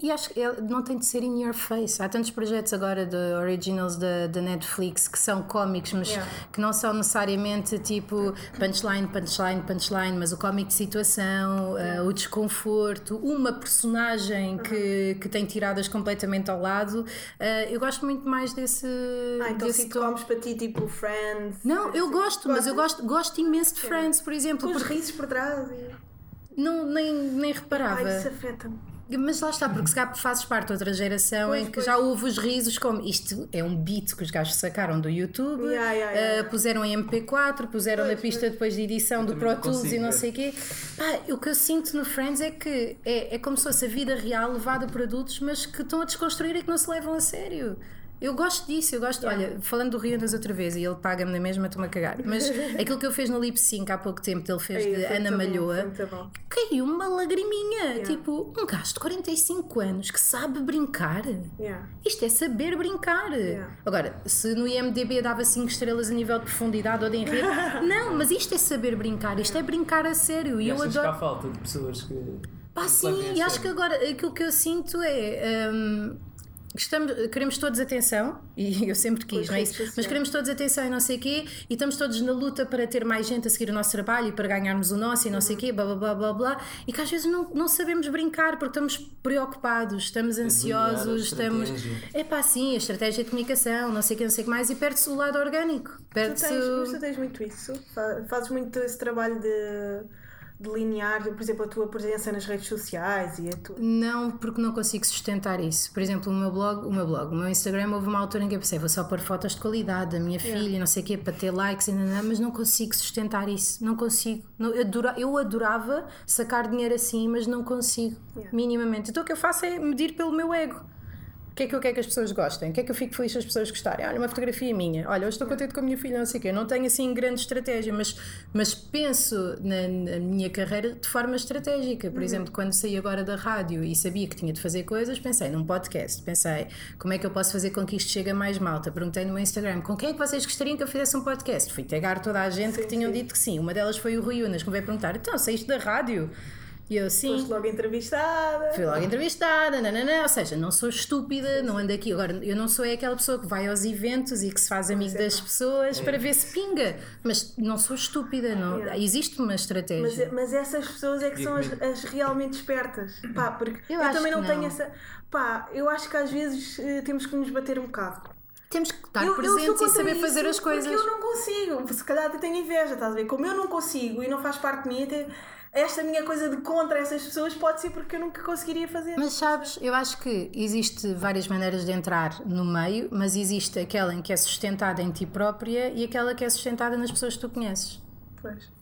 C: E, e acho que não tem de ser in your face. Há tantos projetos agora de originals da, Netflix que são cómicos, mas
B: Yeah.
C: que não são necessariamente tipo punchline, punchline, punchline, mas o cómico de situação, eh, o desconforto, uma personagem que, que tem tiradas completamente ao lado. Eh, eu gosto muito mais desse.
B: Ah, então
C: desse
B: sitcoms para ti, tipo Friends.
C: Não, eu gosto, mas eu gosto, gosto imenso de Friends, por exemplo,
B: Com os
C: porque
B: risos por trás. E...
C: não, nem, nem reparava.
B: Ai, isso afeta-me.
C: Mas lá está, porque se calhar fazes parte de outra geração
B: Pois,
C: em que
B: pois.
C: já houve os risos como isto é um beat que os gajos sacaram do YouTube,
B: Yeah, yeah, yeah.
C: puseram em MP4, puseram na pista depois de edição do Pro Tools e
E: consigo
C: não
E: ver.
C: sei o quê. Pá, o que eu sinto no Friends é que é, é como se fosse a vida real levada por adultos, mas que estão a desconstruir e que não se levam a sério. Eu gosto disso, eu gosto. Olha, falando do Rihannas outra vez, e ele paga-me na mesma, estou-me a cagar. Mas aquilo que eu fez no Lip Sync há pouco tempo, ele fez
B: Ai,
C: de Ana Malhoa,
B: bom.
C: caiu uma lagriminha. Tipo, um gajo de 45 anos que sabe brincar.
B: Yeah.
C: Isto é saber brincar.
B: Yeah.
C: Agora, se no IMDB dava 5 estrelas a nível de profundidade ou de enredo, não, mas isto é saber brincar, isto é brincar a sério. E
E: E
C: eu
E: achas que há
C: adoro.
E: falta de pessoas que.
C: Pá, sim, e acho que agora aquilo que eu sinto é. hum, Estamos, queremos todos atenção, e eu sempre quis, não é isso? Mas queremos todos atenção e não sei o quê, e estamos todos na luta para ter mais gente a seguir o nosso trabalho e para ganharmos o nosso e não sei o quê, blá blá blá blá blá, e que às vezes não, não sabemos brincar porque estamos preocupados, estamos ansiosos,
E: a
C: estamos. É pá, sim, a estratégia de comunicação, não sei o que, não sei o que mais, e perde-se o lado orgânico.
B: Tu
C: Perde-se.
B: tens, mas tu tens muito isso. Fa- Fazes muito esse trabalho de delinear, por exemplo, a tua presença nas redes sociais e a tua.
C: Não, porque não consigo sustentar isso. Por exemplo, o meu blog, o meu blog, o meu Instagram, houve uma altura em que eu pensei, vou só pôr fotos de qualidade da minha filha, não sei o quê, para ter likes, e nananã, mas não consigo sustentar isso. Não consigo. Não, eu, adora- eu adorava sacar dinheiro assim, mas não consigo,
B: Yeah.
C: minimamente. Então o que eu faço é medir pelo meu ego. O que é que eu quero que as pessoas gostem? O que é que eu fico feliz se as pessoas gostarem? Olha, uma fotografia minha. Olha, hoje estou contente com a minha filha, não sei o quê. Eu não tenho assim grande estratégia, mas, mas penso na, na minha carreira de forma estratégica. Por exemplo, quando saí agora da rádio e sabia que tinha de fazer coisas, pensei num podcast. Pensei, como é que eu posso fazer com que isto chegue a mais malta? Perguntei no meu Instagram, com quem é que vocês gostariam que eu fizesse um podcast? Fui tagar toda a gente que tinham dito que sim. Uma delas foi o Rui Unas, que me veio perguntar, então, saíste da rádio? E eu, sim.
B: Foste logo entrevistada.
C: Fui logo entrevistada, nananã, ou seja, não sou estúpida, não ando aqui. Agora, eu não sou é aquela pessoa que vai aos eventos e que se faz amigo das pessoas para ver se pinga, mas não sou estúpida, não. Existe uma
B: Mas,
C: estratégia.
B: mas essas pessoas é que
E: E
B: são as, as realmente espertas. Pá, porque
C: Eu
B: eu, também
C: que
B: não, tenho
C: não.
B: essa. Pá, eu acho que às vezes eh, temos que nos bater um bocado.
C: Temos que estar
B: eu, eu
C: presentes e
B: contra
C: saber
B: isso
C: fazer as coisas.
B: Porque eu não consigo. Se calhar até tenho inveja, estás a ver? Como eu não consigo e não faz parte de mim, até esta minha coisa de contra essas pessoas pode ser porque eu nunca conseguiria fazer.
C: Mas sabes, eu acho que existe várias maneiras de entrar no meio, mas existe aquela em que é sustentada em ti própria e aquela que é sustentada nas pessoas que tu conheces.
B: Pois.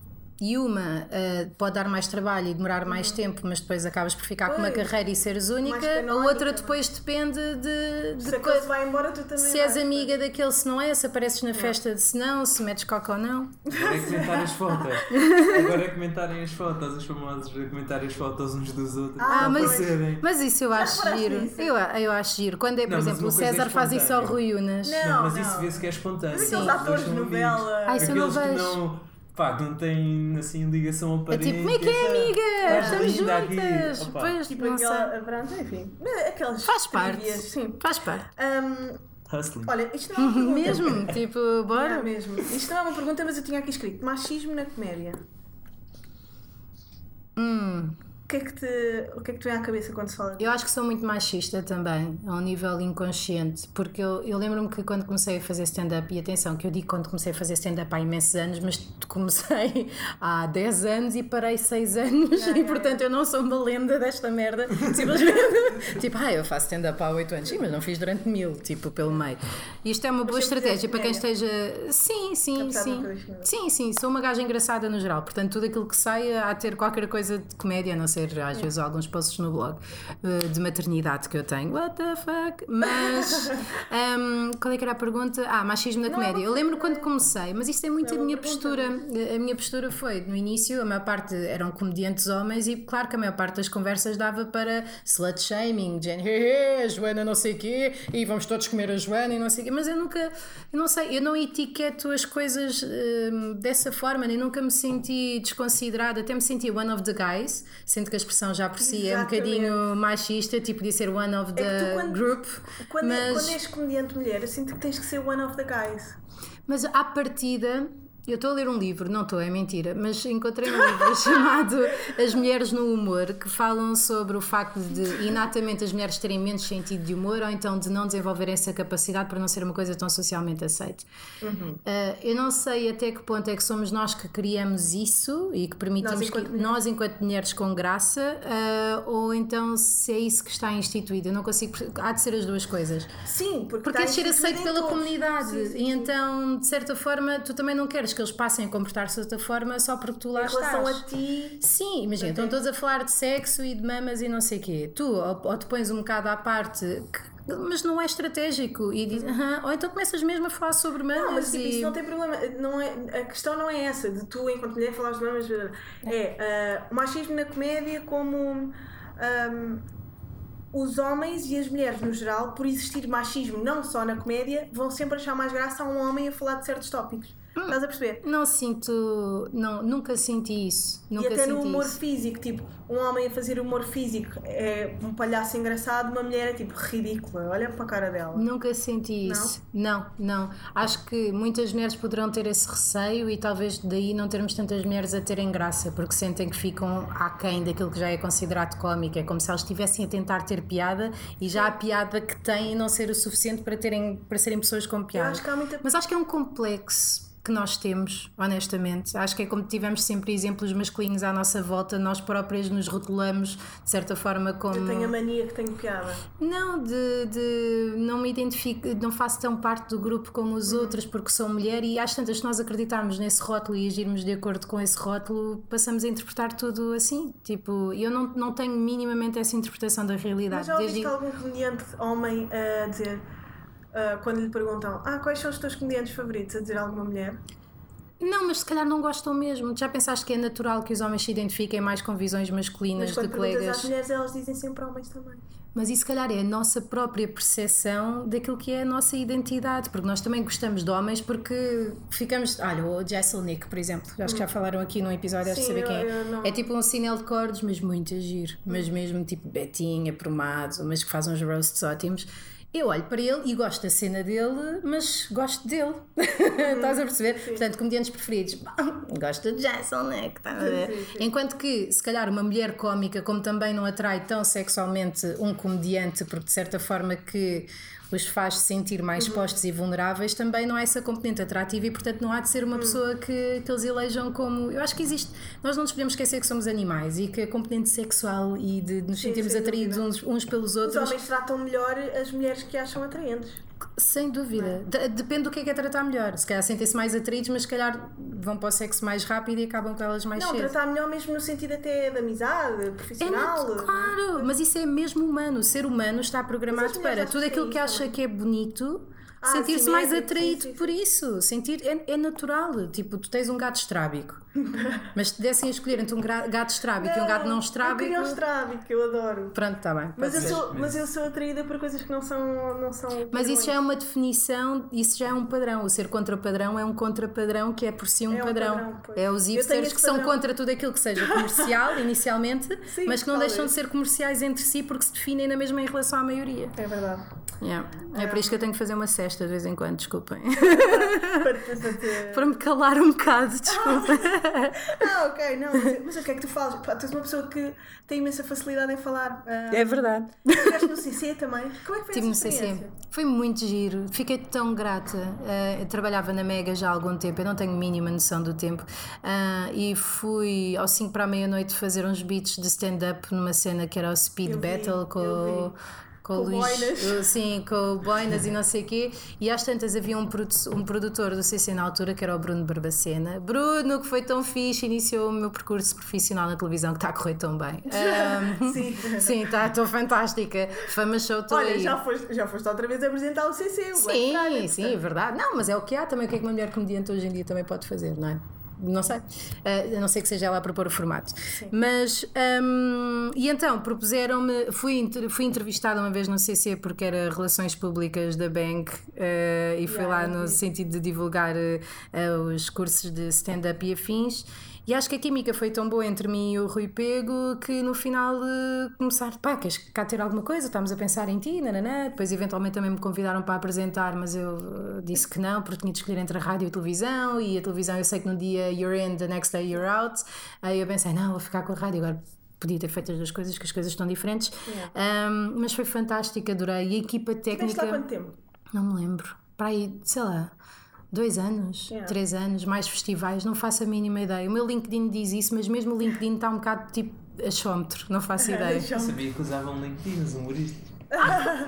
C: E uma eh, pode dar mais trabalho e demorar mais tempo, mas depois acabas por ficar com uma
B: Uhum. Pois.
C: carreira e seres única. A outra
B: não é?
C: depois depende de, de
B: Se vai embora, tu também
C: se és
B: vais.
C: amiga daquele, se não é, se apareces na festa de se não, se metes coca ou não.
E: Agora é comentar as fotos. Agora é comentarem as fotos, os famosos a comentarem as fotos uns dos outros.
B: Ah,
E: não
C: mas,
E: aparecerem.
C: mas isso eu acho
B: reparaste
C: giro. Eu, eu acho giro. Quando é, por
E: Não,
C: exemplo, o
E: é
C: César faz isso ao. Rui Unas.
B: Não.
E: Não, mas isso
B: não.
E: vê-se que é espontâneo.
B: Mas
C: Sim.
B: aqueles
E: Os
B: atores de novela.
C: Ah, isso eu não vejo.
E: Pá, não têm assim ligação
C: É
E: aparente.
C: tipo, como é que é, amiga?
E: Estás
C: Estamos
E: aqui.
C: juntas.
E: Opa.
C: Pois,
B: Tipo
C: não sei.
B: aquela. Pronto, enfim. Aquelas.
C: Faz parte.
B: trivias, Sim.
C: Faz parte.
B: Ahm,
E: Hustling.
B: olha, isto não é uma pergunta.
C: Mesmo, tipo,
B: Não,
C: bora.
B: mesmo. Isto não é uma pergunta, mas eu tinha aqui escrito: machismo na comédia.
C: Hum.
B: O que é que te, o que é que te vem à cabeça quando se fala disso?
C: Eu acho que sou muito machista também, a um nível inconsciente, porque eu, eu lembro-me que quando comecei a fazer stand-up, e atenção, que eu digo quando comecei a fazer stand-up há imensos anos, mas comecei há 10 anos e parei 6 anos, e portanto eu não sou uma lenda desta merda, simplesmente, tipo, ah, eu faço stand-up há 8 anos, sim, mas não fiz durante mil, tipo, pelo meio. Isto é uma boa estratégia para quem esteja. Sim, sim, sim.
B: filme.
C: Sim, sim, sou uma gaja engraçada no geral, portanto tudo aquilo que saia a ter qualquer coisa de comédia, não ser às vezes alguns posts no blog eh, de maternidade que eu tenho. What the fuck? Mas ehm, qual é que era a pergunta? Ah, machismo na comédia. Eu lembro quando comecei, mas isto é muito a minha postura. A minha postura foi, no início, a maior parte eram comediantes homens e claro que a maior parte das conversas dava para slut shaming, Jane, "Hehe, a Joana não sei o quê, e vamos todos comer a Joana e não sei o quê. Mas eu nunca, eu não sei, eu não etiqueto as coisas hum, dessa forma, nem nunca me senti desconsiderada, até me senti one of the guys, sendo porque a expressão já por si é um
B: Exatamente.
C: bocadinho machista, tipo podia ser one of the
B: É que tu quando-
C: group.
B: Quando, é-
C: mas,
B: quando és comediante mulher, eu sinto que tens que ser one of the guys.
C: mas à partida. Eu estou a ler um livro, não estou, é mentira, mas encontrei um livro chamado As Mulheres no Humor, que falam sobre o facto de inatamente as mulheres terem menos sentido de humor ou então de não desenvolverem essa capacidade para não ser uma coisa tão socialmente aceita.
B: Uhum.
C: Uh, eu não sei até que ponto é que somos nós que criamos isso e que permitimos
B: Nós enquanto
C: que
B: mulheres.
C: nós, enquanto mulheres com graça, uh, ou então se é isso que está instituído. Eu não consigo. Há de ser as duas coisas.
B: Sim, porque,
C: Porque é de ser aceito pela
B: todos.
C: comunidade.
B: Sim, sim,
C: e então, de certa forma, tu também não queres que eles passem a comportar-se de outra forma só porque tu lá
B: Em relação
C: estás.
B: a ti,
C: Sim, imagina, estão todos a falar de sexo e de mamas e não sei o quê. Tu, ou, ou te pões um bocado à parte, que- mas não é estratégico, e diz, "Aham", ou então começas mesmo a falar sobre mamas.
B: Não, mas tipo,
C: e...
B: isso não tem problema. Não é, a questão não é essa, de tu, enquanto mulher, falares de mamas. É o machismo na comédia como. ahm, os homens e as mulheres no geral, por existir machismo não só na comédia, vão sempre achar mais graça a um homem a falar de certos tópicos. Estás a perceber?
C: Não sinto, não, nunca senti isso. Nunca
B: e até no humor
C: isso.
B: físico, tipo, um homem a fazer humor físico é um palhaço engraçado, uma mulher é tipo ridícula. Olha para a cara dela.
C: Nunca senti isso. Não? não, Acho que muitas mulheres poderão ter esse receio e talvez daí não termos tantas mulheres a terem graça, porque sentem que ficam aquém daquilo que já é considerado cómico. É como se elas estivessem a tentar ter piada e já a piada que têm não ser o suficiente para, terem, para serem pessoas com piada.
B: acho
C: Mas acho que é um complexo que nós temos, honestamente. Acho que é como tivemos sempre exemplos masculinos à nossa volta, nós próprias nos rotulamos de certa forma como.
B: Eu tenho a mania que tenho piada.
C: Não, de, de não me identifico, não faço tão parte do grupo como os outros porque sou mulher e às tantas se nós acreditarmos nesse rótulo e agirmos de acordo com esse rótulo, passamos a interpretar tudo assim. Tipo, eu não, não tenho minimamente essa interpretação da
B: Mas
C: realidade.
B: já
C: Desde-
B: ouviste algum comediante homem a dizer, ah, quando lhe perguntam, ah, quais são os teus comediantes favoritos, a dizer alguma mulher?
C: Não, mas se calhar não gostam mesmo. Já pensaste que é natural que os homens se identifiquem mais com visões masculinas
B: Mas quando
C: de colegas?
B: às mulheres, elas dizem sempre homens também.
C: Mas isso, se calhar, é a nossa própria percepção daquilo que é a nossa identidade, porque nós também gostamos de homens porque ficamos. Olha, o Jesselnick, por exemplo, acho que já falaram aqui num episódio, acho saber quem é. É tipo um sinal de cordes, mas muito a giro, mas mesmo tipo Betinha, Promado, mas que faz uns roasts ótimos. Eu olho para ele e gosto da cena dele, mas gosto dele. Estás a perceber? Portanto, comediantes preferidos. Bom, gosto de Jesselnick, estás a ver? Enquanto que, se calhar, uma mulher cómica, como também não atrai tão sexualmente um comediante, porque de certa forma que os faz sentir mais expostos e vulneráveis, também não há essa componente atrativa e, portanto, não há de ser uma pessoa que, que eles elejam como. Eu acho que existe. Nós não nos podemos esquecer que somos animais e que a componente sexual e de nos sentirmos atraídos uns, uns pelos
B: Os
C: outros.
B: homens tratam melhor as mulheres que acham atraentes.
C: Sem dúvida. De- depende do que é que é tratar melhor. Se calhar sentem-se mais atraídos, mas se calhar vão para o sexo mais rápido e acabam com elas mais
B: Não,
C: cedo.
B: tratar melhor mesmo no sentido até de amizade,
C: É
B: profissional.
C: nat- claro, mas isso é mesmo humano. O ser humano está programado para tudo
B: é
C: aquilo que acha que é bonito.
B: Ah,
C: Sentir-se mais atraído
B: sim, sim,
C: por isso, sentir é, é natural. Tipo, tu tens um gato estrábico, mas se te dessem a escolher entre um gato estrábico e um gato não
B: Eu
C: estrábico,
B: queria um estrábico, eu adoro.
C: pronto, está bem.
B: Mas eu, sou, mas eu sou atraída por coisas que não são. Não são
C: Mas isso já é
B: padrões.
C: uma definição, isso já é um padrão. O ser contra padrão é um contra padrão que é por si um,
B: É um
C: padrão.
B: padrão,
C: é os
B: Eu
C: hipsters que são
B: padrão.
C: contra tudo aquilo que seja comercial inicialmente, mas que não
B: talvez.
C: deixam de ser comerciais entre si porque se definem na mesma em relação à maioria.
B: É verdade.
C: Yeah. É por isto que eu tenho que fazer uma cesta de vez em quando, desculpem.
B: Para
C: me calar um bocado, desculpem.
B: Ah, ok, não. Mas, mas o que é que tu falas? Pá, tu és uma pessoa que tem imensa facilidade em falar. Ah,
C: É verdade.
B: Estiveste no CC também? Como é que foi
C: Estive no
B: essa
C: CC. Foi muito giro. Fiquei tão grata. Uh, eu trabalhava na Mega já há algum tempo, eu não tenho mínima noção do tempo. Uh, e fui ao 5 para a meia-noite fazer uns beats de stand-up numa cena que era o Speed
B: Eu
C: Battle
B: vi.
C: Com,
B: Com
C: Luís,
B: boinas.
C: uh, sim, com o Boinas e não sei o quê, e às tantas havia um, produ- um produtor do CC na altura que era o Bruno Barbacena. Bruno, que foi tão fixe, iniciou o meu percurso profissional na televisão que está a correr tão bem. Um,
B: Sim.
C: Sim, tá, estou fantástica. Fama show, estou
B: Olha,
C: aí.
B: já foste, já foste outra vez apresentar o CC. Black
C: Sim, sim, é verdade. Não, mas é o que há também. O que é que uma mulher comediante hoje em dia também pode fazer, não é? Não sei. Uh, a não ser que seja ela a propor o formato. Mas, um, e então, propuseram-me, fui, fui entrevistada uma vez no CC porque era Relações Públicas da Bank uh, e fui lá no sentido de divulgar uh, os cursos de stand-up e afins. E acho que a química foi tão boa entre mim e o Rui Pego que no final uh, começar, pá, queres cá ter alguma coisa? Estamos a pensar em ti, nananã. Depois eventualmente também me convidaram para apresentar, mas eu uh, disse que não, porque tinha de escolher entre a rádio e a televisão. E a televisão eu sei que no dia you're in, the next day you're out. Aí eu pensei, não, vou ficar com a rádio agora. Podia ter feito as duas coisas, que as coisas estão diferentes. Um, mas foi fantástico, adorei. E a equipa
B: Tiveste
C: técnica.
B: lá quanto tempo?
C: Não me lembro. Para aí, sei lá, dois anos,
B: Yeah.
C: três anos, mais festivais, não faço a mínima ideia. O meu LinkedIn diz isso, mas mesmo o LinkedIn está um bocado tipo achómetro, não faço ideia.
E: Eu sabia que usavam LinkedIn, os humoristas.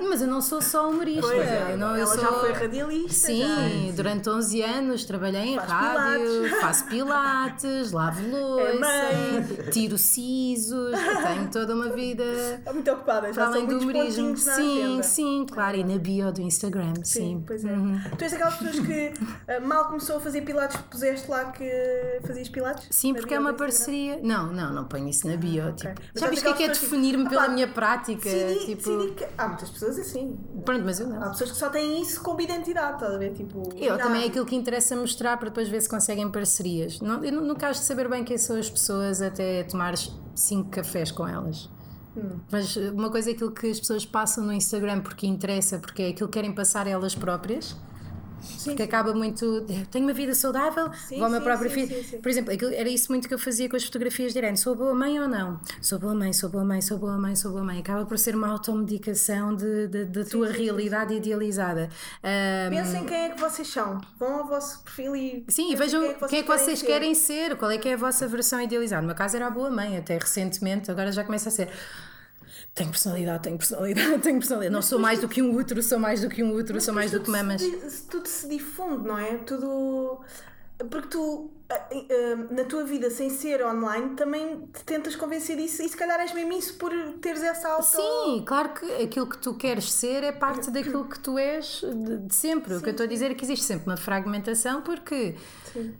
C: Mas eu não sou só humorista.
B: É,
C: eu não, eu
B: ela
C: sou...
B: já foi radialista.
C: Sim,
B: já.
C: durante 11 anos trabalhei em
B: Faz
C: rádio,
B: pilates.
C: faço pilates, lavo
B: É
C: louça, tiro sisos, tenho toda uma vida
B: Está muito ocupada, já
C: além do humorismo. Sim, sim, claro, e na bio do Instagram, sim.
B: Sim, pois é.
C: Uhum.
B: Tu és aquelas pessoas que ah, mal começou a fazer pilates, puseste lá que fazias pilates?
C: Sim,
B: Na
C: porque é uma parceria. Não, não, não ponho isso na bio. Tipo,
B: Mas
C: já
B: há
C: viste o que é que é
B: que-
C: definir-me pela minha prática?
B: Decidi,
C: tipo,
B: decidi que... Há muitas pessoas assim.
C: pronto, mas eu não.
B: Há pessoas que só têm isso como identidade, estás a ver? Tipo,
C: Eu
B: já-
C: também é aquilo que interessa mostrar para depois ver se conseguem parcerias. Não, eu não quero saber bem quem são as pessoas até tomar cinco cafés com elas.
B: Hum.
C: Mas uh, uma coisa é aquilo que as pessoas passam no Instagram porque interessa, porque é aquilo que querem passar elas próprias. Porque acaba muito. Tenho uma vida saudável,
B: Sim,
C: vou ao meu
B: sim,
C: próprio
B: sim,
C: filho.
B: sim, sim.
C: Por exemplo, era isso muito que eu fazia com as fotografias de Irene. Sou boa mãe ou não? Sou boa mãe, sou boa mãe, sou boa mãe, sou boa mãe. Acaba por ser uma automedicação da tua realidade idealizada. Ahm,
B: Pensem quem é que vocês são. Vão ao vosso perfil e.
C: Sim, e vejam quem é que vocês
B: ser.
C: querem ser, qual é que é a vossa versão idealizada. No meu caso era a boa mãe, até recentemente, agora já começa a ser. Tenho personalidade, tenho personalidade, tenho personalidade. Não sou mais do que um útero, sou mais do que um útero, sou mais do que mamas.
B: Se, tudo se difunde, não é? Tudo. Porque tu, ah, ah, na tua vida sem ser online, também te tentas convencer disso e se calhar és mesmo isso por teres essa auto.
C: Sim, claro que aquilo que tu queres ser é parte daquilo que tu és de, sempre. o que eu estou a dizer é que existe sempre uma fragmentação, porque. eh,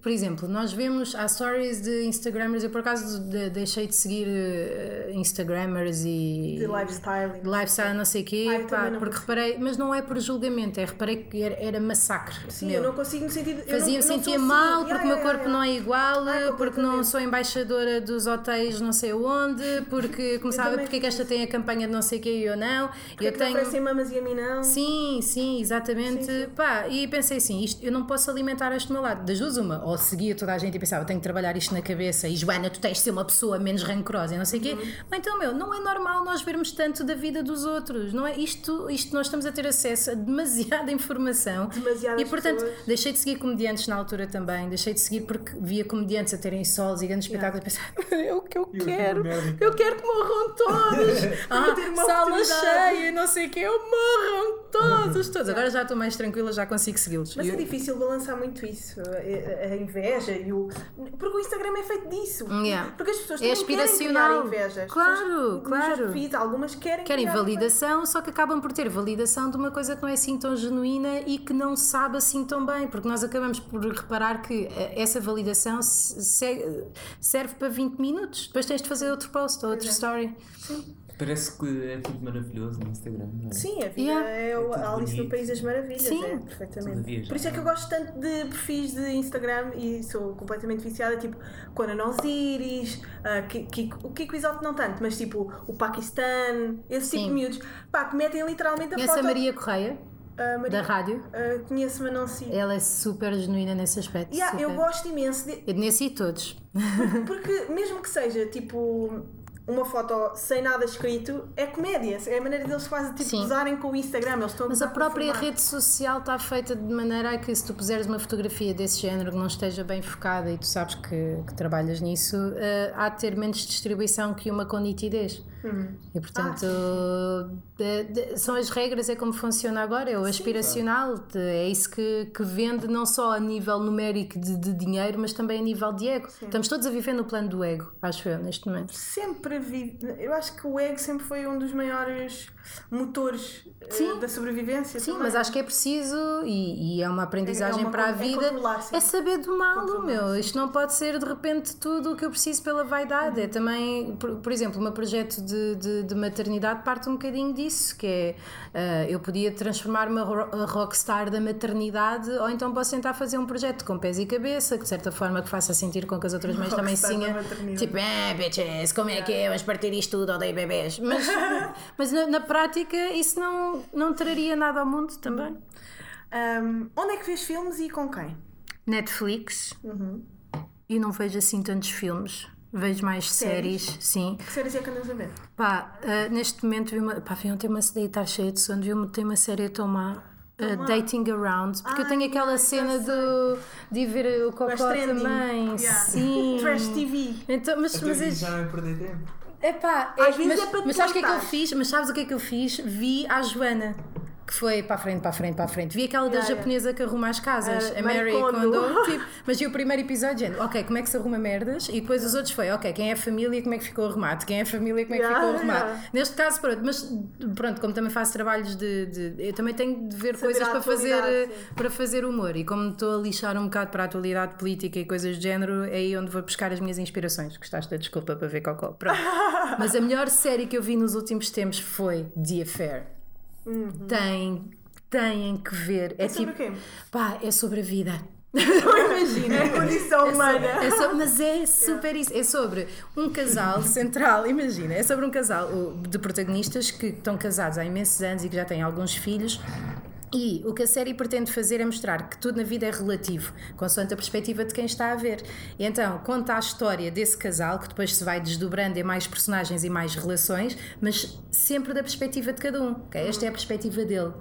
C: Por exemplo, nós vemos há stories de Instagrammers, eu por acaso de- deixei de seguir eh, Instagrammers e
B: De lifestyle.
C: de lifestyle, não sei o quê, pá, porque reparei, mas não é por julgamento, é reparei que era, era massacre.
B: Sim,
C: meu.
B: eu não consigo eu não-
C: Fazia-me sentir
B: sou
C: mal
B: assim.
C: porque
B: Yeah,
C: o meu
B: yeah,
C: corpo
B: yeah.
C: não é igual,
B: Ai,
C: porque não sou embaixadora dos hotéis não sei onde, porque começava porque é que esta tem a campanha de não sei o quê e eu não.
B: Porque é
C: eu
B: que te
C: tenho.
B: oferecem mamas e a mim não.
C: Sim, sim, exatamente. Pá, e pensei assim, isto, eu não posso alimentar este meu lado. Das duas, uma, ou seguia toda a gente e pensava, tenho que trabalhar isto na cabeça e Joana, tu tens de ser uma pessoa menos rancorosa e não sei o quê.
B: Uhum.
C: Ou então, meu, não é normal nós vermos tanto da vida dos outros, não é? Isto, isto nós estamos a ter acesso a demasiada informação.
B: Demasiadas
C: e portanto,
B: pessoas.
C: deixei de seguir comediantes na altura também, deixei de seguir porque via comediantes a terem solos e grandes espetáculos e pensava, é o que eu
E: Eu
C: quero, eu quero que morram todos. ah, sala cheia, não sei o quê, eu morram todos, todos. Agora já estou mais tranquila, já consigo segui-los.
B: Mas é difícil balançar muito isso, a inveja e o. Porque o Instagram é feito disso.
C: Yeah.
B: Porque as pessoas
C: É
B: também querem
C: aspiracional.
B: criar inveja.
C: Claro, claro.
B: algumas querem.
C: Querem validação, só que acabam por ter validação de uma coisa que não é assim tão genuína e que não sabe assim tão bem, porque nós acabamos por reparar que eh, essa validação se- se- serve para 20 minutos, depois tens de fazer outro post ou outra story.
E: Parece que é tudo maravilhoso no Instagram, não é?
B: Sim, a vida
C: Yeah.
B: é o
E: tudo
B: Alice no
E: bonito.
B: País das Maravilhas,
C: Sim.
B: é, perfeitamente. Por isso é que eu gosto tanto de perfis de Instagram e sou completamente viciada, tipo Conan Osiris, ah, Ki- Kiko- o Kiko Isoto não tanto, mas tipo o Paquistão, esse tipo
C: Sim.
B: de miúdos, pá, que metem literalmente a
C: Conhece a
B: foto.
C: Maria Correia,
B: Ah, Maria-
C: da rádio?
B: ah, conheço, mas não sigo.
C: Ela é super genuína nesse aspecto.
B: Yeah, eu gosto imenso de,
C: Eu e todos.
B: Porque mesmo que seja tipo uma foto sem nada escrito, é comédia. É a maneira deles quase tipo
C: Sim.
B: gozarem com o Instagram. Eles estão
C: Mas a própria
B: formato.
C: rede social está feita de maneira a que se tu puseres uma fotografia desse género que não esteja bem focada e tu sabes que, que trabalhas nisso, eh, há de ter menos distribuição que uma com nitidez.
B: Uhum.
C: E portanto,
B: Ah,
C: de- de- são as regras, é como funciona agora, é o aspiracional, de- é isso que, que vende não só a nível numérico de, dinheiro, mas também a nível de ego. Estamos todos a viver no plano do ego, acho eu, neste momento.
B: Sempre vi. Eu acho que o ego sempre foi um dos maiores motores eh,
C: Sim.
B: da sobrevivência.
C: Sim,
B: também.
C: mas acho que é preciso e, e é uma aprendizagem
B: É uma
C: para a
B: é
C: vida.
B: sim.
C: É saber domá-lo,
B: Controlar,
C: meu. Isto não pode ser de repente tudo o que eu preciso pela vaidade.
B: Uhum.
C: É também, por, por exemplo, o meu projeto de, de, de maternidade parte um bocadinho disso, que é ah, eu podia transformar-me a ro- a rockstar da maternidade, ou então posso tentar fazer um projeto com pés e cabeça, que de certa forma que faça sentir com que as outras mães também
B: Rockstar
C: sinham.
B: maternidade.
C: Tipo, ah, bitches, como é que é? Vamos partir isto tudo, odeio bebês. Mas, mas na, na prática isso não, não traria nada ao mundo também.
B: Ahm, onde é que vês filmes e com quem?
C: Netflix
B: Uhum.
C: e não vejo assim tantos filmes. Vejo mais séries,
B: Séries?
C: sim.
B: Que séries é que andas a ver?
C: Pá, ah, neste momento vi uma. Pá, vi ontem uma série, estar cheia de sono, vi uma, tem uma série a tomar. ah, Dating Around, porque eu
B: Ah,
C: tenho aquela cena do, de ir ver o Cocó também.
B: Yeah.
C: Sim.
B: Trash TV.
C: Então, mas,
E: Então
C: mas
E: isso
C: é-
E: já não é perder tempo.
C: Epá,
B: Às
C: é,
B: vezes
C: mas,
B: é para
C: mas sabes o que é que eu fiz? Mas sabes o que é que eu fiz? Vi a Joana. Que foi para a frente, para a frente, para a frente. Vi aquela da
B: Yeah, yeah.
C: japonesa que arruma as casas,
B: Ah,
C: a Mary
B: Kondo.
C: Kondo. Tipo, mas vi o primeiro episódio dizendo, ok, como é que se arruma merdas? E depois os outros foi, ok, quem é a família, como é que ficou arrumado? Quem é a família, como é que
B: Yeah,
C: ficou arrumado?
B: yeah.
C: Neste caso, pronto, mas pronto, como também faço trabalhos de. de- eu também tenho de ver
B: Saber
C: coisas para fazer,
B: sim.
C: para fazer humor. E como estou a lixar um bocado para a atualidade política e coisas do género, é aí onde vou buscar as minhas inspirações. Gostaste da desculpa para ver Cocó. Pronto. Mas a melhor série que eu vi nos últimos tempos foi The Affair. Tem, têm que ver. É,
B: Uhum. sobre
C: tipo.
B: o quê?
C: Pá, é sobre a vida.
B: Imagina, é a condição humana.
C: É so- mas é super isso. É sobre um casal central, imagina, é sobre um casal de protagonistas que estão casados há imensos anos e que já têm alguns filhos. E o que a série pretende fazer é mostrar que tudo na vida é relativo, consoante a perspectiva de quem está a ver. Então conta a história desse casal, que depois se vai desdobrando em mais personagens e mais relações, mas sempre da perspectiva de cada um. ok? Esta é a perspectiva dele.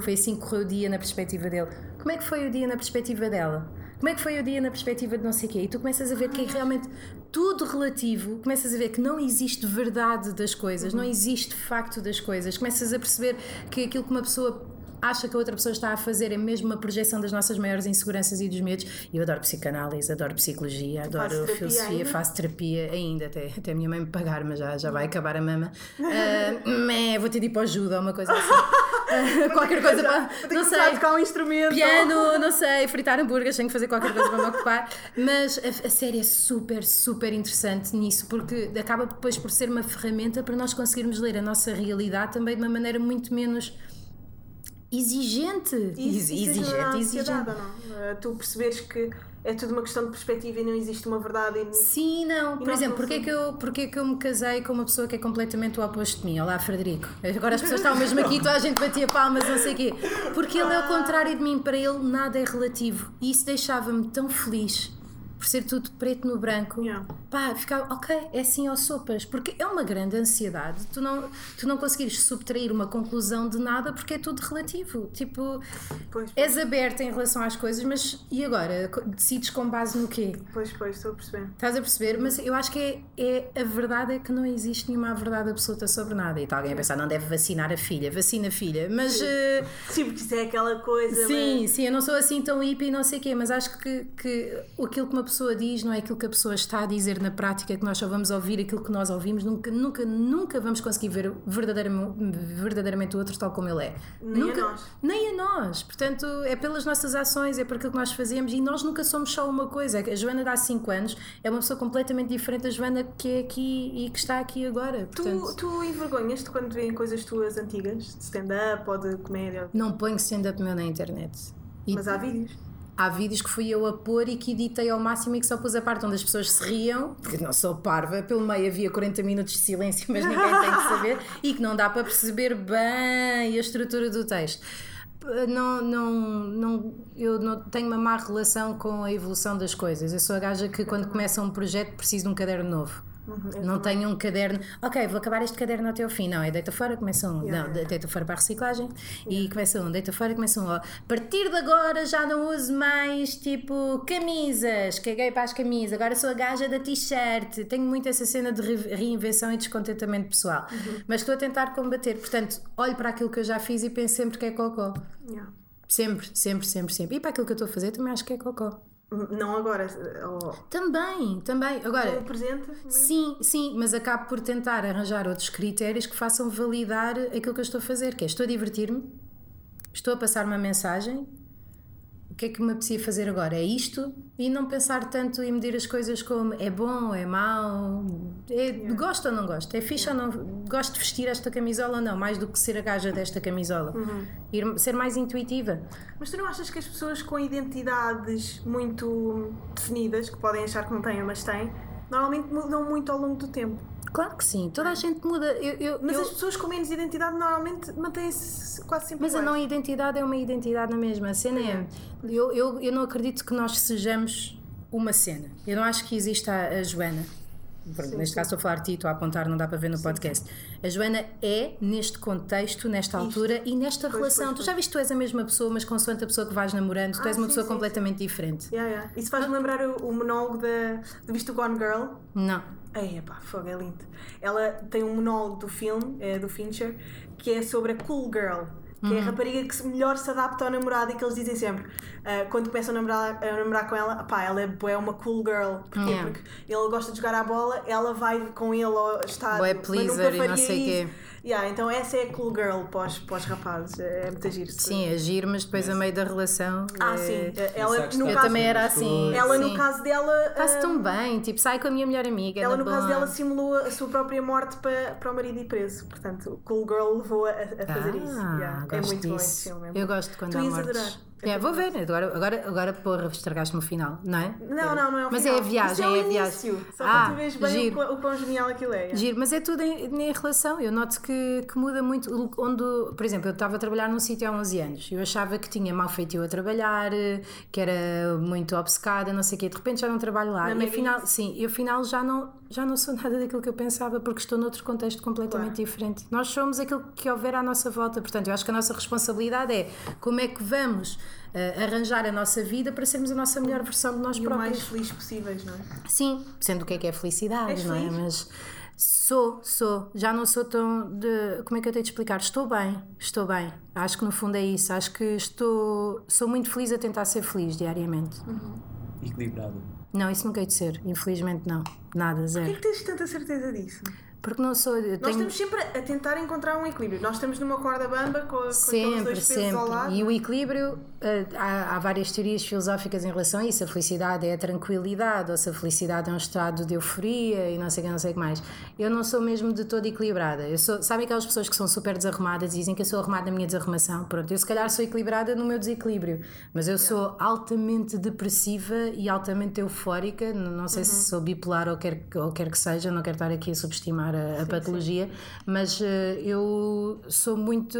C: Foi assim que correu o dia na perspectiva dele. Como é que foi o dia na perspectiva dela? Como é que foi o dia na perspectiva de não sei o quê? E tu começas a ver que é realmente tudo relativo, começas a ver que não existe verdade das coisas, não existe facto das coisas, começas a perceber que aquilo que uma pessoa acha que a outra pessoa está a fazer é mesmo uma projeção das nossas maiores inseguranças e dos medos. Eu adoro psicanálise, adoro psicologia, adoro filosofia,
B: ainda?
C: faço terapia ainda, até, até a minha mãe me pagar, mas já, já vai acabar a mama. Mé, vou ter de ir para ajuda ou uma coisa assim. Ah, qualquer coisa para. Não sei.
B: tocar um instrumento.
C: Piano, não sei, fritar hambúrgueres, tenho que fazer qualquer coisa para me ocupar. Mas a, a série é super, super interessante nisso, porque acaba depois por ser uma ferramenta para nós conseguirmos ler a nossa realidade também de uma maneira muito menos exigente. Ex- exigente,
B: ansiedade,
C: exigente.
B: não? Tu perceberes que é tudo uma questão de perspectiva e não existe uma verdade. E...
C: Sim, não. Por
B: nós
C: exemplo,
B: não
C: porquê que, eu, porquê que eu me casei com uma pessoa que é completamente o oposto de mim? Olá, Frederico. Agora as pessoas estavam mesmo aqui, toda a gente batia palmas, não sei o quê. Porque ele é o contrário de mim. Para ele, nada é relativo. E isso deixava-me tão feliz por ser tudo preto no branco.
B: Yeah.
C: Pá, ficava, ok, é assim ao sopas. Porque é uma grande ansiedade. Tu não, tu não conseguires subtrair uma conclusão de nada porque é tudo relativo. Tipo,
B: Pois,
C: és aberta em relação às coisas, mas e agora? Decides com base no quê?
B: pois, pois, estou a perceber.
C: Estás a perceber? Mas eu acho que é, é- a verdade é que não existe nenhuma verdade absoluta sobre nada. E está alguém a pensar, não deve vacinar a filha, vacina a filha. Mas eh,
B: Sim, porque isso é aquela coisa.
C: sim, sim, eu não sou assim tão hippie e não sei o quê, mas acho que, que aquilo que uma pessoa diz não é aquilo que a pessoa está a dizer na prática, que nós só vamos ouvir aquilo que nós ouvimos, nunca, nunca, nunca vamos conseguir ver verdadeiramente, verdadeiramente o outro tal como ele é.
B: Nem a
C: nunca,
B: nós.
C: Nem a nós. Portanto, é pelas nossas ações, é por aquilo que nós fazemos e nós nunca somos só uma coisa. A Joana de há 5 anos é uma pessoa completamente diferente da Joana que é aqui e que está aqui agora.
B: Tu,
C: Portanto,
B: tu envergonhas-te quando te veem coisas tuas antigas, de stand-up ou de comédia,
C: não ponho stand-up meu na internet. E
B: mas há vídeos.
C: Há vídeos que fui eu a pôr e que editei ao máximo e que só pus a parte onde as pessoas se riam, porque não sou parva, pelo meio havia 40 minutos de silêncio, mas ninguém tem que saber, e que não dá para perceber bem a estrutura do texto. Não, não, não, eu não tenho uma má relação com a evolução das coisas. Eu sou a gaja que quando começa um projeto preciso de um caderno novo. Não tenho um caderno, ok, vou acabar este caderno até ao fim. Não, é deita fora, começa um.
B: Yeah,
C: não,
B: yeah.
C: deita fora para a reciclagem e começa um, deita fora começa um. A partir de agora já não uso mais tipo camisas, caguei para as camisas, agora sou a gaja da t-shirt. Tenho muito essa cena de re- reinvenção e descontentamento pessoal, mas estou a tentar combater. Portanto, olho para aquilo que eu já fiz e penso sempre que é cocó.
B: Yeah.
C: Sempre, sempre, sempre, sempre. E para aquilo que eu estou a fazer também acho que é cocó.
B: Não agora, ou
C: Também, também. Agora,
B: ou presente.
C: Sim, sim, mas acabo por tentar arranjar outros critérios que façam validar aquilo que eu estou a fazer, que é estou a divertir-me, estou a passar uma mensagem, o que é que me apetecia fazer agora? É isto? E não pensar tanto em medir as coisas como é bom, é mau, é, gosto ou não gosto, é fixe ou não, gosto de vestir esta camisola ou não, mais do que ser a gaja desta camisola. Ir, ser mais intuitiva.
B: Mas tu não achas que as pessoas com identidades muito definidas, que podem achar que não têm, mas têm, normalmente mudam muito ao longo do tempo?
C: Claro que sim, toda a gente muda. Eu, eu-
B: Mas
C: eu-
B: as pessoas com menos identidade normalmente mantêm-se quase sempre
C: Mas a não identidade é uma identidade na mesma. A cena é. Eu, eu, eu não acredito que nós sejamos uma cena. Eu não acho que exista a, a Joana. Pronto, neste caso estou a falar de ti, estou a apontar, não dá para ver no podcast. A Joana é neste contexto, nesta altura e nesta relação.
B: pois,
C: Tu já viste que tu és a mesma pessoa, mas consoante a pessoa que vais namorando, tu
B: Ah,
C: és uma
B: sim,
C: pessoa
B: sim,
C: completamente diferente.
B: Yeah, yeah. Isso faz-me lembrar o, o monólogo da. de Visto Gone Girl?
C: Não.
B: Ei, pá, fogo, é lindo. Ela tem um monólogo do filme, é, do Fincher, que é sobre a cool girl. Que é a rapariga que melhor se adapta ao namorado e que eles dizem sempre, ah, quando começam a namorar, a namorar com ela, pá, ela é, bué uma cool girl. Porquê?
C: Yeah.
B: Porque ele gosta de jogar à bola, ela vai com ele ao estádio. Mas
C: pleaser e não sei quê.
B: isso. Yeah, então essa é a cool girl para os, para os rapazes. É muito giro.
C: Sim, agir, mas depois a meio da relação.
B: Ah,
C: é-
B: sim. Ela, no
C: Eu
B: caso,
C: também era assim.
B: ela,
C: sim.
B: no caso dela.
C: Está-se
B: ah,
C: tão bem, tipo, sai com a minha melhor amiga.
B: Ela, no caso
C: boa.
B: dela, simulou a sua própria morte para, para o marido ir preso. Portanto, Cool Girl levou a, a fazer isso.
C: Ah,
B: Yeah, É muito bom
C: disso.
B: esse filme. é
C: Eu gosto quando
B: Tu
C: há mortes.
B: adorar.
C: É, vou ver, agora, agora, agora porra, estragaste-me o final, não é?
B: Não, não, não é o
C: Mas
B: final.
C: é a viagem,
B: é,
C: é a viagem.
B: início, Só
C: Ah,
B: para tu veres bem
C: giro.
B: o, quão- genial aquilo é.
C: Giro, mas é tudo em, em relação. Eu noto que, que muda muito. Onde, por exemplo, eu estava a trabalhar num sítio há 11 anos. Eu achava que tinha mau feito eu a trabalhar, que era muito obcecada, não sei o quê. De repente já não trabalho lá.
B: Na
C: e afinal, sim, e afinal já não, já não sou nada daquilo que eu pensava, porque estou noutro contexto completamente
B: Claro.
C: diferente. Nós somos aquilo que houver à nossa volta. Portanto, eu acho que a nossa responsabilidade é como é que vamos eh, arranjar a nossa vida para sermos a nossa melhor versão de nós
B: E o
C: próprios.
B: mais feliz possíveis, não é?
C: Sim, sendo o que é que é felicidade,
B: És
C: não é?
B: feliz?
C: Mas sou, sou. Já não sou tão de. Como é que eu tenho de explicar? Estou bem, estou bem. Acho que no fundo é isso. Acho que estou. Sou muito feliz a tentar ser feliz diariamente.
E: Equilibrado.
C: Não, isso nunca hei de ser. Infelizmente, não. Nada,
B: Por que é
C: zero.
B: que tens tanta certeza disso?
C: Porque não sou. Eu
B: Nós
C: tenho...
B: estamos sempre a tentar encontrar um equilíbrio. Nós estamos numa corda bamba com, com
C: Sempre,
B: dois pesos ao lado.
C: sempre. E o equilíbrio, eh, há, há várias teorias filosóficas em relação a isso. A felicidade é a tranquilidade, ou se a felicidade é um estado de euforia e não sei o que, não sei que mais. Eu não sou mesmo de todo equilibrada. Eu sou, sabem aquelas pessoas que são super desarrumadas e dizem que eu sou arrumada na minha desarrumação? Pronto, eu se calhar sou equilibrada no meu desequilíbrio, mas eu sou altamente depressiva e altamente eufórica. Não sei
B: Uhum.
C: se sou bipolar ou quer, ou quer que seja, não quero estar aqui a subestimar a, a patologia, mas eh, eu sou muito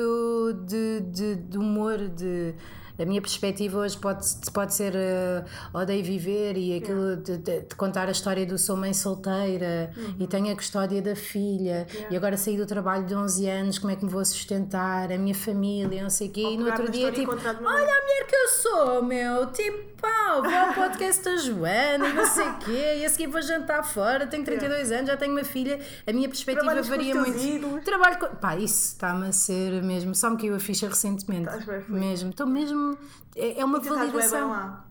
C: de, de, de humor, de. A minha perspectiva hoje pode, pode ser uh, odeio viver e aquilo de, de- de contar a história do sou mãe solteira
B: Uhum.
C: e tenho a custódia da filha e agora saí do trabalho de 11 anos, como é que me vou sustentar, a minha família, não sei o quê.
B: Ou
C: E no outro dia, tipo, olha a mulher que eu sou, meu, tipo, pá, vou ao podcast da Joana e não sei o quê, e a seguir vou jantar fora, tenho 32 anos, já tenho uma filha, a minha perspectiva
B: Trabalhas
C: varia muito.
B: ídolos.
C: Trabalho com. Pá, isso está-me a ser mesmo. Só me caiu a ficha recentemente.
B: Estás bem.
C: Mesmo. Estou mesmo. É, é uma
B: E tu estás bem
C: validação.
B: lá.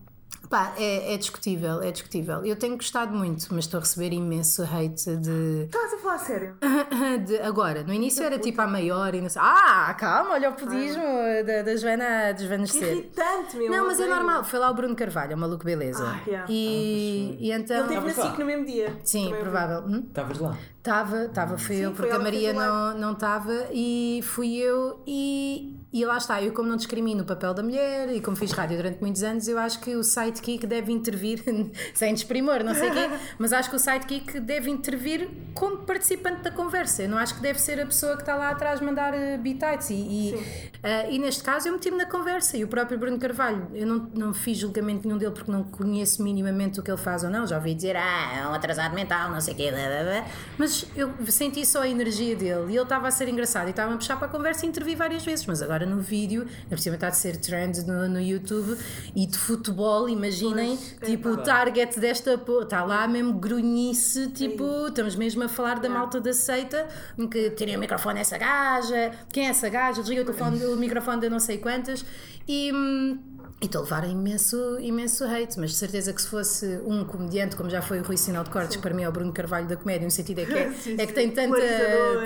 C: Pá, é, é discutível, é discutível. Eu tenho gostado muito, mas estou a receber imenso hate de.
B: Estás a falar sério?
C: de agora, no início era tipo a maior e não sei. Ah, calma, olha o podismo da, da Joana desvanecer.
B: Irritante, meu.
C: Não, mas é normal. Foi lá o Bruno Carvalho, o maluco beleza.
B: Ah, yeah.
C: E, e então.
B: Ele teve na? SIC no mesmo dia.
C: Sim,
B: Também
C: provável. Hum?
E: Estavas lá?
C: Estava, estava, fui eu,
B: foi
C: porque a Maria não estava e fui eu e, e lá está, eu como não discrimino o papel da mulher e como fiz rádio durante muitos anos, eu acho que o sidekick deve intervir, sem desprimor, não sei o quê, mas acho que o sidekick deve intervir como participante da conversa, eu não acho que deve ser a pessoa que está lá atrás mandar uh, bitites. E, e, ah, e neste caso eu meti-me na conversa e o próprio Bruno Carvalho, eu não, não fiz julgamento nenhum dele porque não conheço minimamente o que ele faz ou não, já ouvi dizer, ah, é um atrasado mental, não sei o quê, blá, blá, blá. mas eu senti só a energia dele e ele estava a ser engraçado e estava a puxar para a conversa e intervi várias vezes, mas agora no vídeo, na por cima está a ser trend no, no YouTube e de futebol, imaginem,
B: Pois, é
C: tipo o target desta, está lá mesmo grunhice, tipo, estamos mesmo a falar da malta da seita, em que tirem o microfone a essa gaja, quem é essa gaja, desliga o, telefone, o microfone de não sei quantas e. E estou a levar imenso, imenso hate, mas de certeza que se fosse um comediante, como já foi o Rui Sinal de Cortes, que para mim é o Bruno Carvalho da comédia, no sentido é que, é,
B: Sim,
C: é que
B: sim.
C: tem tanta.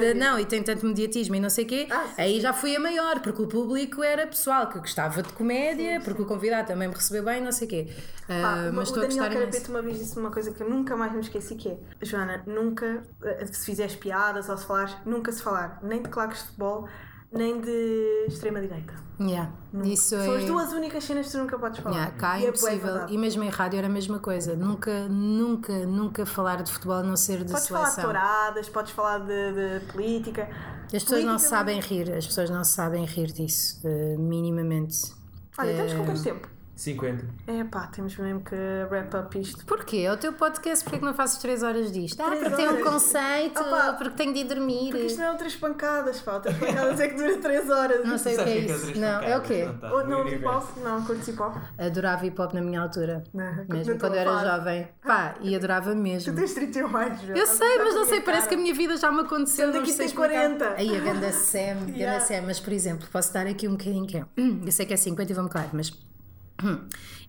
C: De- não, e tem tanto mediatismo e não sei o quê,
B: Ah, sim,
C: aí já fui a maior, porque o público era pessoal que gostava de comédia, porque o convidado também me recebeu bem, não sei o quê.
B: Pá,
C: Ah,
B: o-
C: mas
B: o Daniel. Carapeto uma vez disse uma coisa que eu nunca mais me esqueci que é Joana, nunca, eh, se fizeres piadas ou se falares, nunca se falar nem de claques de futebol, nem de extrema-direita.
C: Yeah, Isso
B: São
C: é.
B: as duas únicas cenas que tu nunca podes falar.
C: Yeah, cá
B: E
C: é
B: é bué
C: impossível.
B: verdade.
C: E mesmo em rádio era a mesma coisa. Nunca, nunca, nunca falar de futebol a não ser de
B: Podes falar de
C: seleção.
B: touradas, podes falar de, de política.
C: As pessoas não
B: Política-
C: sabem rir, as pessoas não sabem rir disso, eh, minimamente.
B: Olha, estamos com
C: Eh,
B: quanto tempo?
E: 50.
B: É pá, temos mesmo que wrap up isto.
C: Porquê? É o teu podcast, porquê que não fazes 3 horas disto? Ah,
B: Três
C: porque tem um conceito,
B: Opa,
C: porque tenho de ir dormir.
B: Porque isto não é três pancadas, pá. Três pancadas é que dura três horas.
C: Não sei o que
E: Sabes
C: é
E: que
C: isso.
E: três
C: Não, é o quê?
E: não tá? No
B: não, hip hop? Não, curto hip hop.
C: Adorava hip hop na minha altura.
B: Não,
C: Mesmo
B: não
C: quando eu era jovem. Pá, e adorava
B: Tu
C: mesmo.
B: tens 31 anos, Joana.
C: Eu sei, mas não sei,
B: Cara.
C: parece que a minha vida já me aconteceu.
B: Sendo
C: não
B: aqui
C: explicar.
B: 40.
C: Aí a ganda Sam, ganda
B: Yeah.
C: Sam, mas por exemplo, posso dar aqui um bocadinho que é. Eu sei que é 50 e vou-me calar, mas.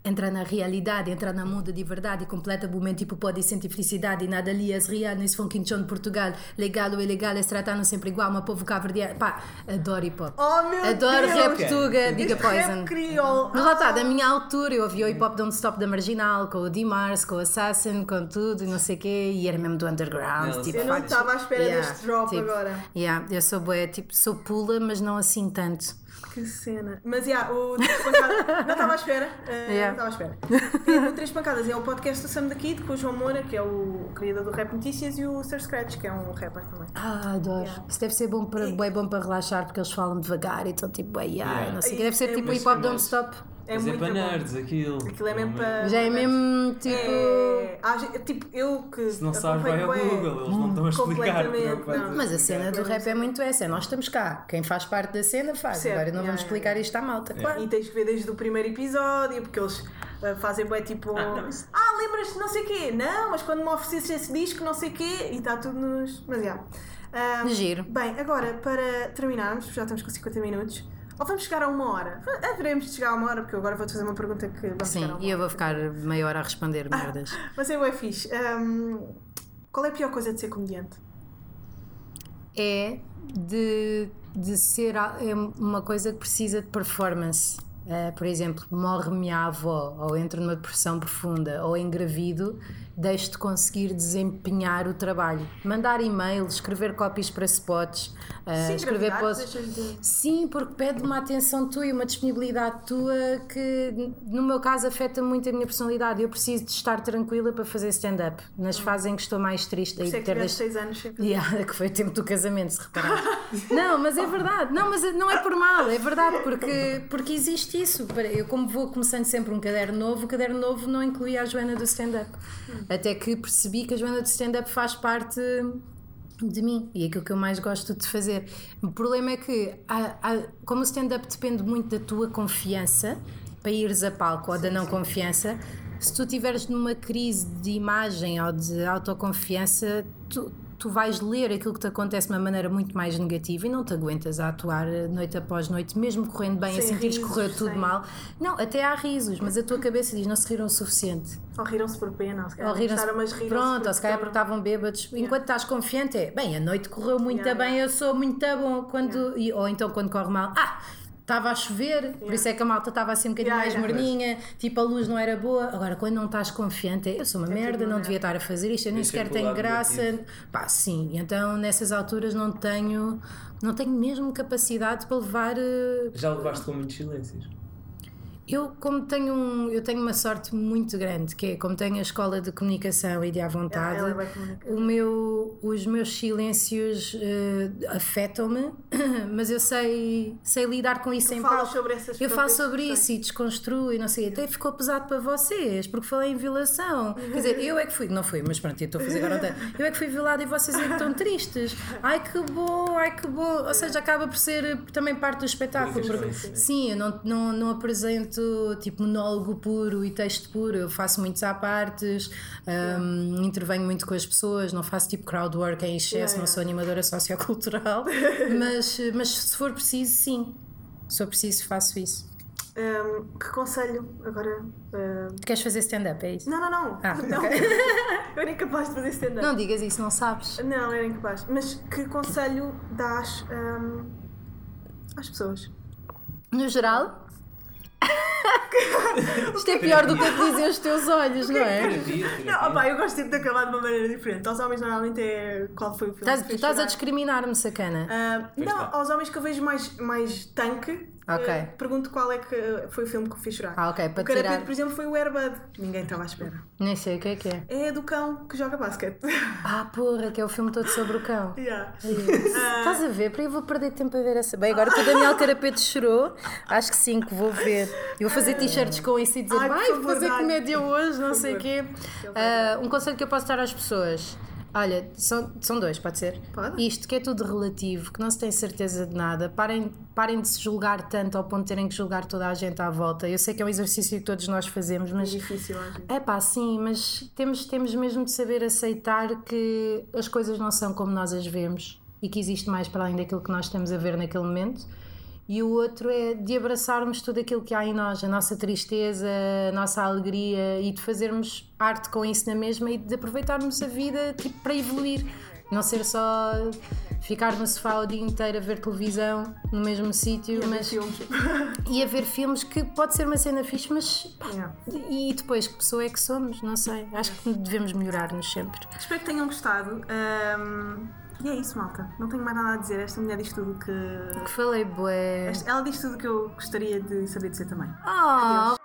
C: Entra na realidade, entra na mundo de verdade, completa o momento tipo pode sentir felicidade, nada ali é real, nesse funking chão de Portugal, legal ou ilegal, é tratado sempre igual, uma povo caverdiano, pá, adoro hip hop.
B: Oh meu
C: Adoro
B: Deus!
C: rap tuga, diga Poison.
B: Rap crioulo.
C: Mas lá está, da minha altura eu ouvia o hip hop Don't Stop da Marginal, com o D-Mars, com o Assassin, com tudo e não sei o quê, e era mesmo do underground.
E: Não,
C: tipo,
B: Eu não estava à espera deste drop agora.
C: Yeah, eu sou boa, tipo, sou pula, mas não assim tanto.
B: Que cena. Mas já, o Três Pancadas. não estava à espera. eh,
C: Yeah.
B: Não estava à espera. o Três Pancadas é o podcast do Sam da Kid com o João Moura, que é o criador do Rap Notícias, e o Sir Scratch, que é um rapper também.
C: Ah, adoro.
B: Yeah.
C: Isso deve ser bom para, bem bom para relaxar, porque eles falam devagar e estão tipo, bué, yeah,
E: Yeah.
C: não sei o quê. Deve ser
B: É
C: tipo hip hop. Don't Stop.
B: É
E: Mas é
B: muito
E: para
B: bom.
E: nerds aquilo.
B: Aquilo é mesmo para.
C: Já é mesmo tipo.
B: É, há tipo, eu que.
E: Se não sabes, vai ao
B: acompanho bué-
E: Google, eles não estão a explicar.
B: completamente,
E: é
B: não.
E: vais
C: Mas a cena do rap é muito essa, nós estamos cá. Quem faz parte da cena faz.
B: Percebe,
C: Agora não
B: yeah,
C: vamos explicar isto à malta.
B: E tens que ver desde o primeiro episódio, porque eles ah, fazem bem tipo.
E: Ah,
B: Ah,
E: não, isso-
B: lembras-te de não sei o quê? Não, mas quando me oferecesse esse disco, não sei o quê, e está tudo nos. Mas já. Ah,
C: Giro.
B: Bem, agora para terminarmos, já estamos com 50 minutos, ou vamos chegar a uma hora? Haveremos de chegar a uma hora, porque eu agora vou-te fazer uma pergunta que vamos
C: Sim, e eu vou ficar meia hora a responder merdas.
B: Mas é bem fixe. Ahm, qual é a pior coisa de ser comediante?
C: é de, de ser é uma coisa que precisa de performance. Eh, por exemplo, morre minha avó, ou entro numa depressão profunda, ou engravido, deixo de conseguir desempenhar o trabalho. Mandar e-mails, escrever copies para spots, eh,
B: Sim,
C: escrever posts.
B: de-
C: Sim, porque pede uma atenção tua e uma disponibilidade tua que, no meu caso, afeta muito a minha personalidade. Eu preciso de estar tranquila para fazer stand-up. Nas fases em que estou mais triste,
B: Por isso é que
C: deixado-
B: 6 anos sem fazer.
C: Yeah, que foi o tempo do casamento, se reparar. não, mas é verdade. Não, mas não é por mal, é verdade, porque, porque existe isso. Eu, como vou começando sempre um caderno novo, o caderno novo não incluía a Joana do stand-up. Até que percebi que a Joana do stand-up faz parte de mim e é aquilo que eu mais gosto de fazer. O problema é que, há- há- como o stand-up depende muito da tua confiança para ires a palco ou da não confiança, se tu estiveres numa crise de imagem ou de autoconfiança, tu, tu vais ler aquilo que te acontece de uma maneira muito mais negativa e não te aguentas a atuar noite após noite, mesmo correndo bem, a
B: Sem
C: sentires que
B: risos,
C: correu tudo
B: sem-
C: mal. Não, até há risos, mas a tua cabeça diz: não se riram o suficiente.
B: Ou riram-se por pena, ou se calhar
C: Ou riram-se-
B: gostaram, mas riram-se
C: Pronto, ou se calhar porque
B: estavam-
C: bêbados. Enquanto estás confiante, é bem, a noite correu muito
B: Yeah,
C: bem, eu sou muito bom. Quando, e- ou então quando corre mal, ah, estava a chover, por isso é que a malta estava assim um bocadinho
B: Yeah,
C: mais
B: yeah.
C: morninha, tipo a luz não era boa. Agora, quando não estás confiante, é, eu sou uma merda,
B: tudo
C: não
B: uma
C: devia estar a fazer isto, eu nem sequer tenho graça. Pá, sim, então nessas alturas não tenho, não tenho mesmo capacidade para levar. eh,
E: Já levaste com muitos silêncios.
C: Eu, como tenho, um, eu tenho uma sorte muito grande, que é como tenho a escola de comunicação e de à vontade,
B: é
C: o meu, os meus silêncios eh, afetam-me, mas eu sei, sei lidar com isso
B: Tu
C: em palco.
B: sobre essas
C: Eu falo sobre
B: questões.
C: isso e desconstruo e não sei. Até ficou pesado para vocês, porque falei em violação. Quer dizer, eu é que fui, não fui, mas pronto, eu estou a fazer agora. outra. Eu é que fui violada e vocês é que estão tristes. Ai que bom, ai que bom. Ou seja, acaba por ser também parte do espetáculo.
E: Sim,
C: Porque,
E: sim, sim.
C: sim, eu não, não, não apresento tipo monólogo puro e texto puro, eu faço muitos à partes, hum, intervenho muito com as pessoas, não faço tipo crowd work em excesso,
B: Yeah,
C: não sou animadora sociocultural, mas, mas se for preciso, sim. Se for preciso, faço isso.
B: Um, que conselho agora? um,
C: Queres fazer stand-up? É isso?
B: Não, não, não.
C: Ah,
B: não.
C: ok.
B: eu era incapaz de fazer stand-up.
C: Não digas isso, não sabes.
B: Não, era incapaz. Mas que conselho dás um, às pessoas?
C: No geral. Isto é pior do que dizem os teus olhos, não é?
B: Não, opá, eu gosto sempre de acabar de uma maneira diferente. Aos homens normalmente é qual foi o filme
C: Estás,
B: que
C: tu estás a discriminar-me, sacana.
E: Pois
B: não,
E: está.
B: aos homens que eu vejo mais, mais tanque, Eh, pergunto qual é que foi o filme que me fez chorar.
C: Ah, ok, para
B: o Carapete,
C: tirar-
B: por exemplo, foi o Airbud. Ninguém estava à espera.
C: Nem sei o que é que é.
B: É do cão que joga basquete.
C: Ah, porra, que é o filme todo sobre o cão.
B: yeah.
C: Estás a ver? Para eu vou perder tempo a ver essa. Bem, agora que o Daniel Carapeto chorou, acho que sim, que vou ver. E vou fazer t-shirts com isso e dizer, vai
B: favor,
C: fazer
B: dá-lhe."
C: comédia hoje, não sei o quê. Ah, um conselho que eu posso dar às pessoas. Olha, são, são dois, pode ser?
B: Pode.
C: Isto que é tudo relativo, que não se tem certeza de nada. Parem, parem de se julgar tanto ao ponto de terem que julgar toda a gente à volta. Eu sei que é um exercício que todos nós fazemos,
B: É
C: mas
B: difícil às vezes.
C: é pá, sim, mas temos, temos mesmo de saber aceitar que as coisas não são como nós as vemos e que existe mais para além daquilo que nós estamos a ver naquele momento. E o outro é de abraçarmos tudo aquilo que há em nós, a nossa tristeza, a nossa alegria e de fazermos arte com isso na mesma e de aproveitarmos a vida tipo, para evoluir. Não ser só ficar no sofá o dia inteiro a ver televisão no mesmo sítio, mas
B: Filmes.
C: e a ver filmes que pode ser uma cena fixe, mas pá,
B: Yeah.
C: e depois que pessoa é que somos? Não sei. Acho que devemos melhorar-nos sempre.
B: Espero que tenham gostado. Ahm, e é isso, malta. Não tenho mais nada a dizer. Esta mulher diz tudo que.
C: Que falei, bué.
B: Ela diz tudo que eu gostaria de saber dizer também.
C: Oh,